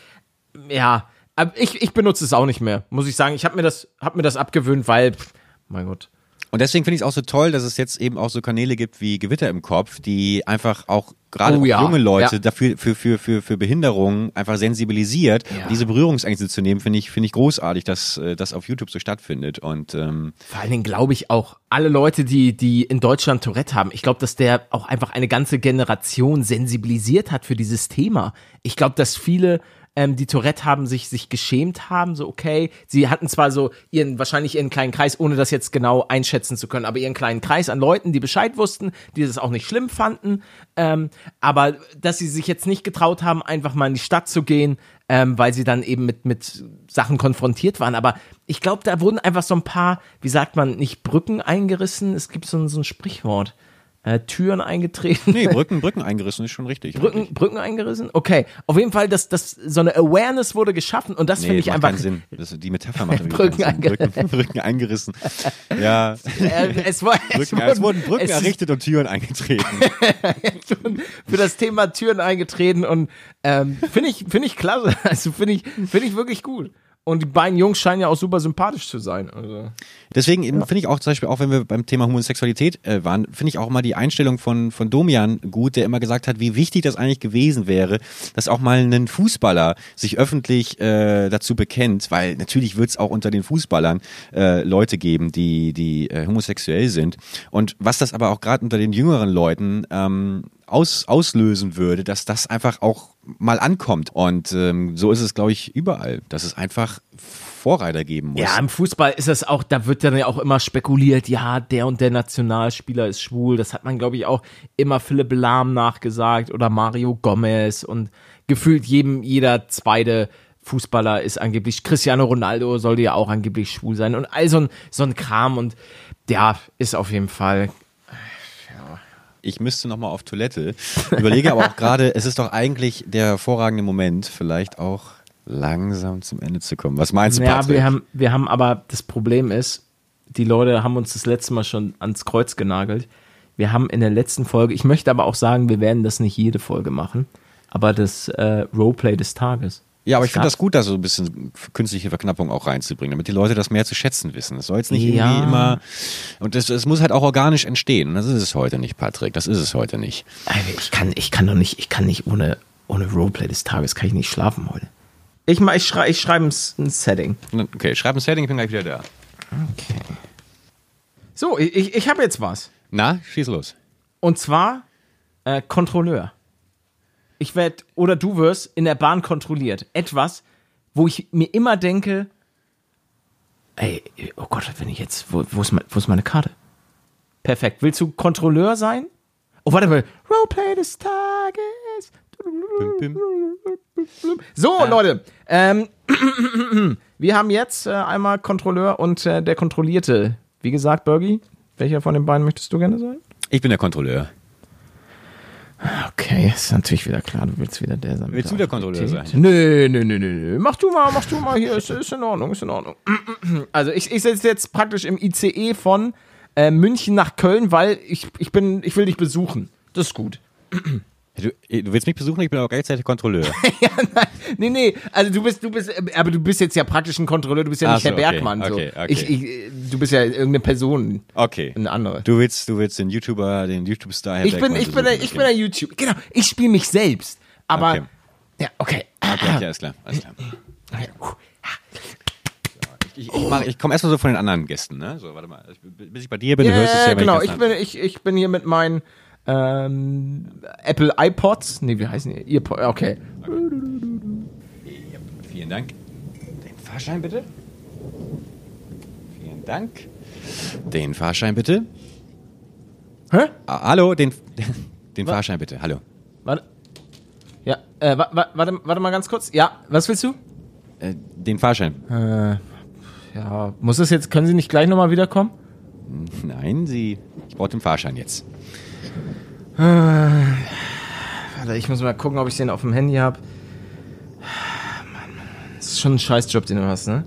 ja, ich, ich benutze es auch nicht mehr, muss ich sagen. Ich habe mir das, hab mir das abgewöhnt, weil, pff, mein Gott. Und deswegen finde ich es auch so toll, dass es jetzt eben auch so Kanäle gibt wie Gewitter im Kopf, die einfach auch gerade oh, ja. junge Leute ja. dafür für, für, für, für Behinderungen einfach sensibilisiert. Ja. diese Berührungsängste zu nehmen, finde ich, finde ich großartig, dass äh, das auf YouTube so stattfindet. Und ähm, vor allen Dingen glaube ich auch, alle Leute, die, die in Deutschland Tourette haben, ich glaube, dass der auch einfach eine ganze Generation sensibilisiert hat für dieses Thema. Ich glaube, dass viele ähm, die Tourette haben, sich, sich geschämt haben, so okay, sie hatten zwar so ihren, wahrscheinlich ihren kleinen Kreis, ohne das jetzt genau einschätzen zu können, aber ihren kleinen Kreis an Leuten, die Bescheid wussten, die das auch nicht schlimm fanden, ähm, aber dass sie sich jetzt nicht getraut haben, einfach mal in die Stadt zu gehen, ähm, weil sie dann eben mit, mit Sachen konfrontiert waren. Aber ich glaube, da wurden einfach so ein paar, wie sagt man, nicht Brücken eingerissen. Es gibt so so ein Sprichwort äh, Türen eingetreten. Nee, Brücken, Brücken eingerissen ist schon richtig. Brücken, richtig. Brücken eingerissen? Okay. Auf jeden Fall, dass das, so eine Awareness wurde geschaffen und das nee, finde ich einfach. Keinen Sinn. Das, die Metapher macht Brücken, eingerissen. Brücken, Brücken eingerissen. Ja. Äh, es, war, Brücken, es, wurden, es Brücken errichtet und Türen eingetreten. Für das Thema Türen eingetreten und ähm, finde ich, finde ich klasse. Also finde ich, finde ich wirklich gut. Und die beiden Jungs scheinen ja auch super sympathisch zu sein. Also. Deswegen ja. finde ich auch zum Beispiel, auch wenn wir beim Thema Homosexualität äh, waren, finde ich auch mal die Einstellung von, von Domian gut, der immer gesagt hat, wie wichtig das eigentlich gewesen wäre, dass auch mal ein Fußballer sich öffentlich äh, dazu bekennt, weil natürlich wird es auch unter den Fußballern äh, Leute geben, die, die äh, homosexuell sind. Und was das aber auch gerade unter den jüngeren Leuten ähm, aus, auslösen würde, dass das einfach auch mal ankommt. Und ähm, so ist es, glaube ich, überall, dass es einfach Vorreiter geben muss. Ja, im Fußball ist es auch, da wird dann ja auch immer spekuliert, ja, der und der Nationalspieler ist schwul. Das hat man, glaube ich, auch immer Philipp Lahm nachgesagt oder Mario Gomez und gefühlt jedem, jeder zweite Fußballer ist angeblich, Cristiano Ronaldo sollte ja auch angeblich schwul sein und all so ein, so ein Kram und ja, ist auf jeden Fall ich müsste nochmal auf Toilette. Überlege aber auch gerade, es ist doch eigentlich der hervorragende Moment, vielleicht auch langsam zum Ende zu kommen. Was meinst du, Ja, Patrick? wir haben, wir haben aber, das Problem ist, die Leute haben uns das letzte Mal schon ans Kreuz genagelt. Wir haben in der letzten Folge, ich möchte aber auch sagen, wir werden das nicht jede Folge machen, aber das äh, Roleplay des Tages. Ja, aber ich finde das gut, da so ein bisschen künstliche Verknappung auch reinzubringen, damit die Leute das mehr zu schätzen wissen. Das soll jetzt nicht Ja. irgendwie immer. Und das muss halt auch organisch entstehen. Und das ist es heute nicht, Patrick. Das ist es heute nicht. Ich kann, ich kann doch nicht, ich kann nicht ohne, ohne Roleplay des Tages, kann ich nicht schlafen heute. Ich, ich, schrei, ich schreibe ein, Setting. Okay, schreib ein Setting, ich bin gleich wieder da. Okay. So, ich, ich, ich habe jetzt was. Na, schieß los. Und zwar äh, Kontrolleur. Ich werde, oder du wirst in der Bahn kontrolliert. Etwas, wo ich mir immer denke, ey, oh Gott, wenn ich jetzt, wo, wo, ist, mein, wo ist meine Karte? Perfekt. Willst du Kontrolleur sein? Oh, warte mal. Roleplay des Tages. Bim, bim. So, Leute. Ähm, wir haben jetzt äh, einmal Kontrolleur und äh, der Kontrollierte. Wie gesagt, Bergie, welcher von den beiden möchtest du gerne sein? Ich bin der Kontrolleur. Okay, ist natürlich wieder klar, du willst wieder der sein. Willst du der Kontrolleur sein? Nö, nö, nö, nö, nö. Mach du mal, mach du mal hier, ist, ist in Ordnung, ist in Ordnung. Also ich, ich sitze jetzt praktisch im ICE von äh, München nach Köln, weil ich, ich bin, ich will dich besuchen. Das ist gut. Du, du willst mich besuchen, ich bin auch gleichzeitig Kontrolleur. ja, nein, nee, nee, also du bist, du bist, äh, aber du bist jetzt ja praktisch ein Kontrolleur, du bist ja nicht so, Herr okay, Bergmann. So. okay, okay. Ich, ich, du bist ja irgendeine Person, Okay. eine andere. Du willst, du willst den YouTuber, den YouTube-Star Herr ich bin, Bergmann ich bin, der, ich bin der YouTube. Genau, ich spiele mich selbst. Aber, Okay. ja, okay. Okay, okay, alles klar. Alles klar. Okay. Ich, ich, mach- ich komme erstmal so von den anderen Gästen, ne? So, warte mal. Ich, bis ich bei dir bin, du Ja, hörst es ja, genau. ich, Ich bin, ich, ich bin hier mit meinen ähm, Apple iPods. Nee, wie heißen die? Earpo okay. Vielen Dank. Den Fahrschein bitte. Vielen Dank. Den Fahrschein bitte. Hä? Ah, hallo, den, den Fahrschein bitte. Hallo. Warte. Ja, äh, wa wa warte, warte mal ganz kurz. Ja, was willst du? Äh, den Fahrschein. Ja, muss es jetzt, können Sie nicht gleich nochmal wiederkommen? Nein, Sie. Ich brauche den Fahrschein jetzt. Warte, ich muss mal gucken, ob ich den auf dem Handy habe. Mann, das ist schon ein Scheißjob, den du hast, ne?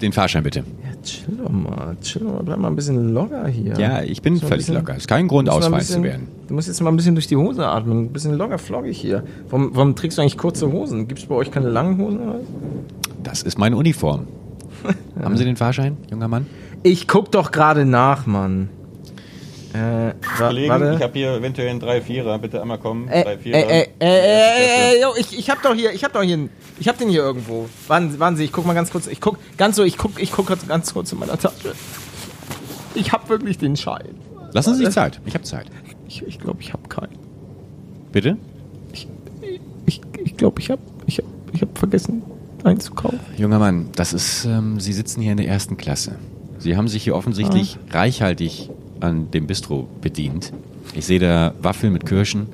Den Fahrschein bitte. Ja, chill doch mal, chill doch mal, bleib mal ein bisschen locker hier. Ja, ich bin völlig bisschen- locker. Ist kein Grund, ausfallen zu werden. Du musst jetzt mal ein bisschen durch die Hose atmen. Ein bisschen locker floggig hier. Warum, warum trägst du eigentlich kurze Hosen? Gibt es bei euch keine langen Hosen oder was? Das ist meine Uniform. Haben Sie den Fahrschein, junger Mann? Ich guck doch gerade nach, Mann. Äh, wa warte. habe hier eventuell einen 3-4er. Bitte einmal kommen. Ey, ey, ey, ey, ey, ey, yo, ich, ich hab doch hier, ich hab doch hier, einen- ich hab den hier irgendwo. Warten, warten Sie, ich guck mal ganz kurz, ich guck, ganz so, ich guck, ich guck ganz kurz in meiner Tasche. Ich hab wirklich den Schein. Lassen Sie sich Zeit. Ich habe Zeit. Ich, ich glaube, ich hab keinen. Bitte? Ich, ich, ich glaube, ich hab, ich hab, ich hab vergessen einzukaufen. Junger Mann, das ist, ähm, Sie sitzen hier in der ersten Klasse. Sie haben sich hier offensichtlich reichhaltig an dem Bistro bedient. Ich sehe da Waffeln mit Kirschen.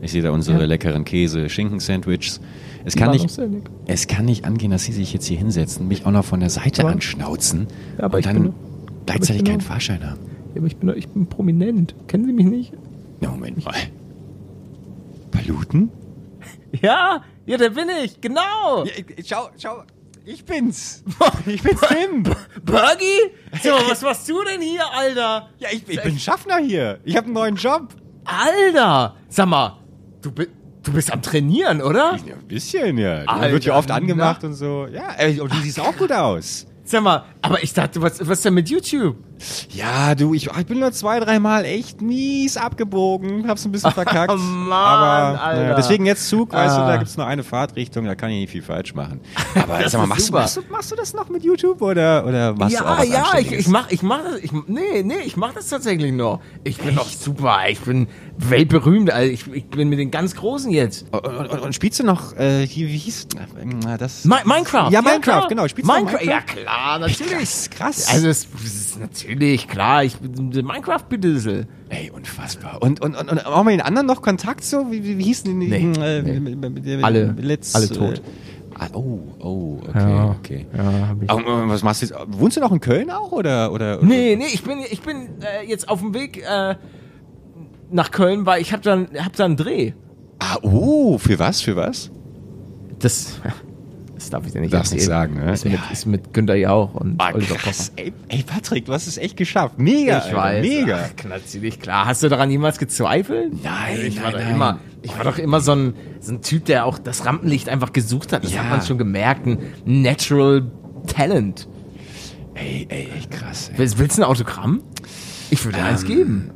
Ich sehe da unsere Ja. leckeren Käse-Schinken-Sandwiches. Es Die kann nicht, es kann nicht angehen, dass Sie sich jetzt hier hinsetzen, mich auch noch von der Seite Aber- anschnauzen Ja, und dann bin gleichzeitig keinen Fahrschein haben. Ja, aber ich bin, ich bin prominent. Kennen Sie mich nicht? Na, Moment mal. Paluten? Ja, ja, der bin ich, genau. schau, schau, ich bin's. Ich bin's Tim. Bergie? So, was machst du denn hier, Alter? Ja, ich, ich bin Schaffner hier. Ich habe einen neuen Job. Alter! Sag mal, du, bi du bist am Trainieren, oder? Ja, ein bisschen, ja. Alter, wird ja oft na. angemacht und so. Ja, ey, und du siehst auch gut aus. Sag mal, aber ich dachte, was, was denn mit YouTube? Ja, du, ich, ich bin nur zwei, dreimal echt mies abgebogen. Hab's ein bisschen verkackt. Oh Mann, aber Alter. naja, deswegen jetzt Zug, weißt du, Ah. da gibt's nur eine Fahrtrichtung, da kann ich nicht viel falsch machen. Aber sag mal, machst du, machst, du, machst du das noch mit YouTube oder, oder machst du auch ja, was ja, ich, ich mach, ich mach das, ich, nee, nee, ich mach das tatsächlich noch. Ich bin doch super, ich bin weltberühmt, also ich, ich bin mit den ganz Großen jetzt. Und, und, und, spielst du noch, äh, hier, wie hieß äh, das? Mi Minecraft. Ja, Minecraft, klar. genau. Spielst du noch Minecraft? Minecraft? Ja, klar, natürlich. Krass, krass. Also, es, es ist natürlich, klar, ich bin Minecraft-Bedüssel. Ey, unfassbar. Und, und, und, und auch mit den anderen noch Kontakt so? Wie, wie, wie hießen die? Nee, äh, nee. Alle- let's, alle tot. Äh, ah, oh, oh, okay, okay. Ja, hab ich. Auch, äh, was machst du jetzt? Wohnst du noch in Köln auch oder? oder, oder? Nee, nee, ich bin, ich bin äh, jetzt auf dem Weg äh, nach Köln, weil ich hab dann, hab da einen Dreh. Ah, oh, für was? Für was? Das, Das darf ich dir nicht Darfst nicht sagen, ne? Ist mit, Ja. ist mit Günter Jauch und Ah, Oliver. Pocher. Ey, ey, Patrick, du hast es echt geschafft. Mega, Ich Alter, weiß. mega. Ach, natürlich, klar. Hast du daran jemals gezweifelt? Nein, ich war nein, doch nein. immer, ich war doch immer so ein, so ein Typ, der auch das Rampenlicht einfach gesucht hat. Das Ja. hat man schon gemerkt. Ein Natural Talent. Ey, ey, echt krass. Ey. Willst, willst du ein Autogramm? Ich würde dir eins geben.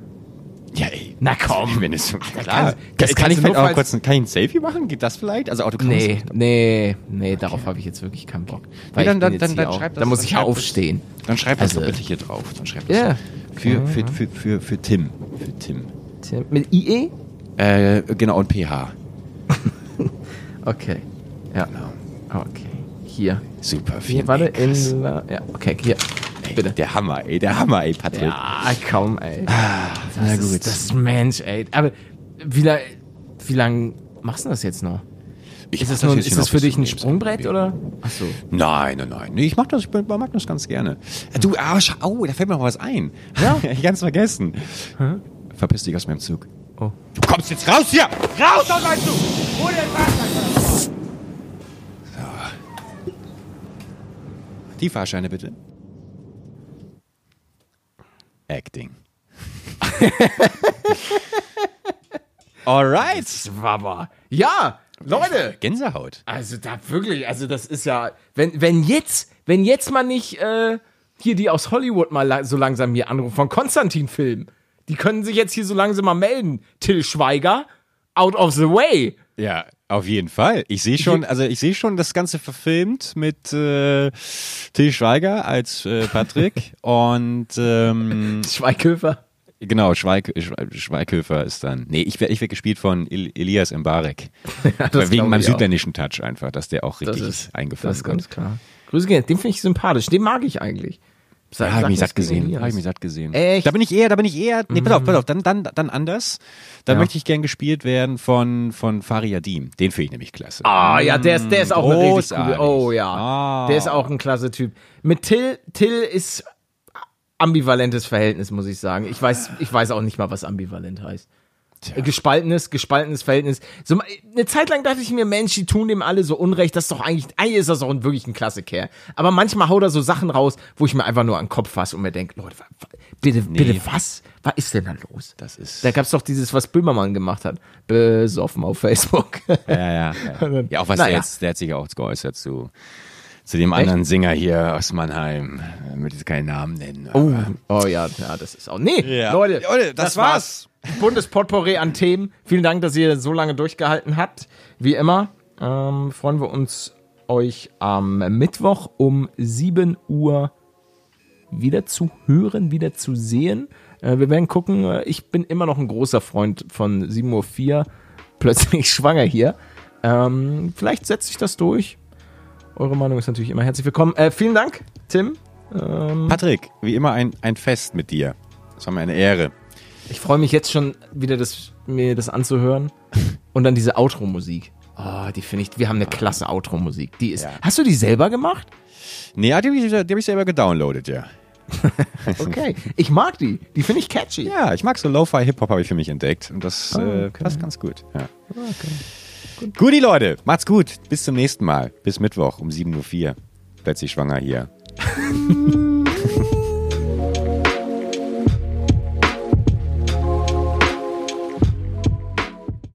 Na komm. Wenn es so, kannst- klar. das kann ich vielleicht nur auch kurz ein, kann ich ein Selfie machen? Geht das vielleicht? Also Autogramm. Nee, nee, nee, darauf habe ich jetzt wirklich keinen Bock. Weil dann- bin dann- dann- hier dann auch- schreib das- Da muss dann ich das- aufstehen. Dann schreib das Also- doch bitte hier drauf. Dann schreib das doch. Für, für, für, für, für Tim. Für Tim. Tim- Mit IE? Äh, genau, und PH. Okay. Ja. Okay. Hier. Super, Hier, vielen warte, Dank. krass. in, ja, okay, hier. Bitte. Der Hammer, ey, der Hammer, ey, Patrick. Ja, kaum, ey. Ah, na das gut. Ist, das ist Mensch, ey. Aber wie, la wie lange machst du das jetzt noch? Ich Ist das, nun, jetzt ist das für dich ein Sprungbrett Lebensende. oder? Ach so. Nein, nein, nein. Ich mach das, ich mag das ganz gerne. Äh, Du, ah, schau, oh, da fällt mir noch was ein. Ja? ich ganz vergessen. Verpiss dich aus meinem Zug. Oh. Du kommst jetzt raus hier! Raus aus meinem Zug! Hol den Fahrschein! So. Die Fahrscheine bitte. Acting. Alright. Wabba. Ja, Leute. Gänsehaut. Also da wirklich, also das ist ja, wenn, wenn jetzt, wenn jetzt mal nicht äh, hier die aus Hollywood mal la so langsam hier anrufen, von Konstantin-Film, die können sich jetzt hier so langsam mal melden. Till Schweiger, out of the way. Ja, auf jeden Fall. Ich sehe schon, also ich sehe schon das Ganze verfilmt mit äh, Till Schweiger als äh, Patrick und ähm, Schweighöfer. genau, Schweig, Schwe- Schweighöfer ist dann. Nee, ich werde ich werd gespielt von El Elias Mbarek. Ja, Weil Wegen meinem südländischen Touch einfach, dass der auch Das richtig ist eingefangen Das ist ganz wird. klar. Grüße gehen, den finde ich sympathisch, den mag ich eigentlich. Sag- Ja, habe ich mich satt gesehen. Habe ich mich satt gesehen. Echt? Da bin ich eher, da bin ich eher. Nee, pass auf, pass auf, dann, dann, dann anders. Dann Ja. möchte ich gern gespielt werden von, von Fariadim. Den finde ich nämlich klasse. Ah, ja, der ist, der ist auch eine richtig. Oh ja. Ah. Der ist auch ein klasse Typ. Mit Till, Till ist ambivalentes Verhältnis, muss ich sagen. Ich weiß, ich weiß auch nicht mal, was ambivalent heißt. Gespaltenes, gespaltenes Verhältnis. So, eine Zeit lang dachte ich mir, Mensch, die tun dem alle so Unrecht. Das ist doch eigentlich, eigentlich ist das auch wirklich ein klasse Kerl. Aber manchmal haut er so Sachen raus, wo ich mir einfach nur an den Kopf fasse und mir denke, Leute, wa- wa- bitte, bitte, was? Was ist denn da los? Das ist. Da gab's doch dieses, was Böhmermann gemacht hat. Besoffen auf Facebook. Ja, ja. Ja, ja auch was Naja. der jetzt, der hat sich auch geäußert zu, zu dem anderen Sänger hier aus Mannheim. Ich möchte jetzt keinen Namen nennen. Oh, oh ja, ja, das ist auch. Nee, Ja. Leute, Leute, das war's. Bundespotpourri an Themen. Vielen Dank, dass ihr so lange durchgehalten habt. Wie immer ähm, freuen wir uns, euch am Mittwoch um 7 Uhr wieder zu hören, wieder zu sehen. Äh, wir werden gucken. Ich bin immer noch ein großer Freund von 7.04 Uhr. Plötzlich schwanger hier. Ähm, vielleicht setzt sich das durch. Eure Meinung ist natürlich immer herzlich willkommen. Äh, vielen Dank, Tim. Ähm, Patrick, wie immer ein, ein Fest mit dir. Das war mir eine Ehre. Ich freue mich jetzt schon wieder, das, mir das anzuhören. Und dann diese Outro-Musik. Oh, die finde ich, wir haben eine klasse Outro-Musik. Die ist. Ja. Hast du die selber gemacht? Nee, die habe ich, die hab ich selber gedownloadet, ja. Okay. Ich mag die. Die finde ich catchy. Ja, ich mag so Lo-Fi Hip-Hop, habe ich für mich entdeckt. Und das Ah, äh, okay. passt ganz gut. Ja. Okay. Guti, Leute. Macht's gut. Bis zum nächsten Mal. Bis Mittwoch um 7.04 Uhr. Plötzlich schwanger hier.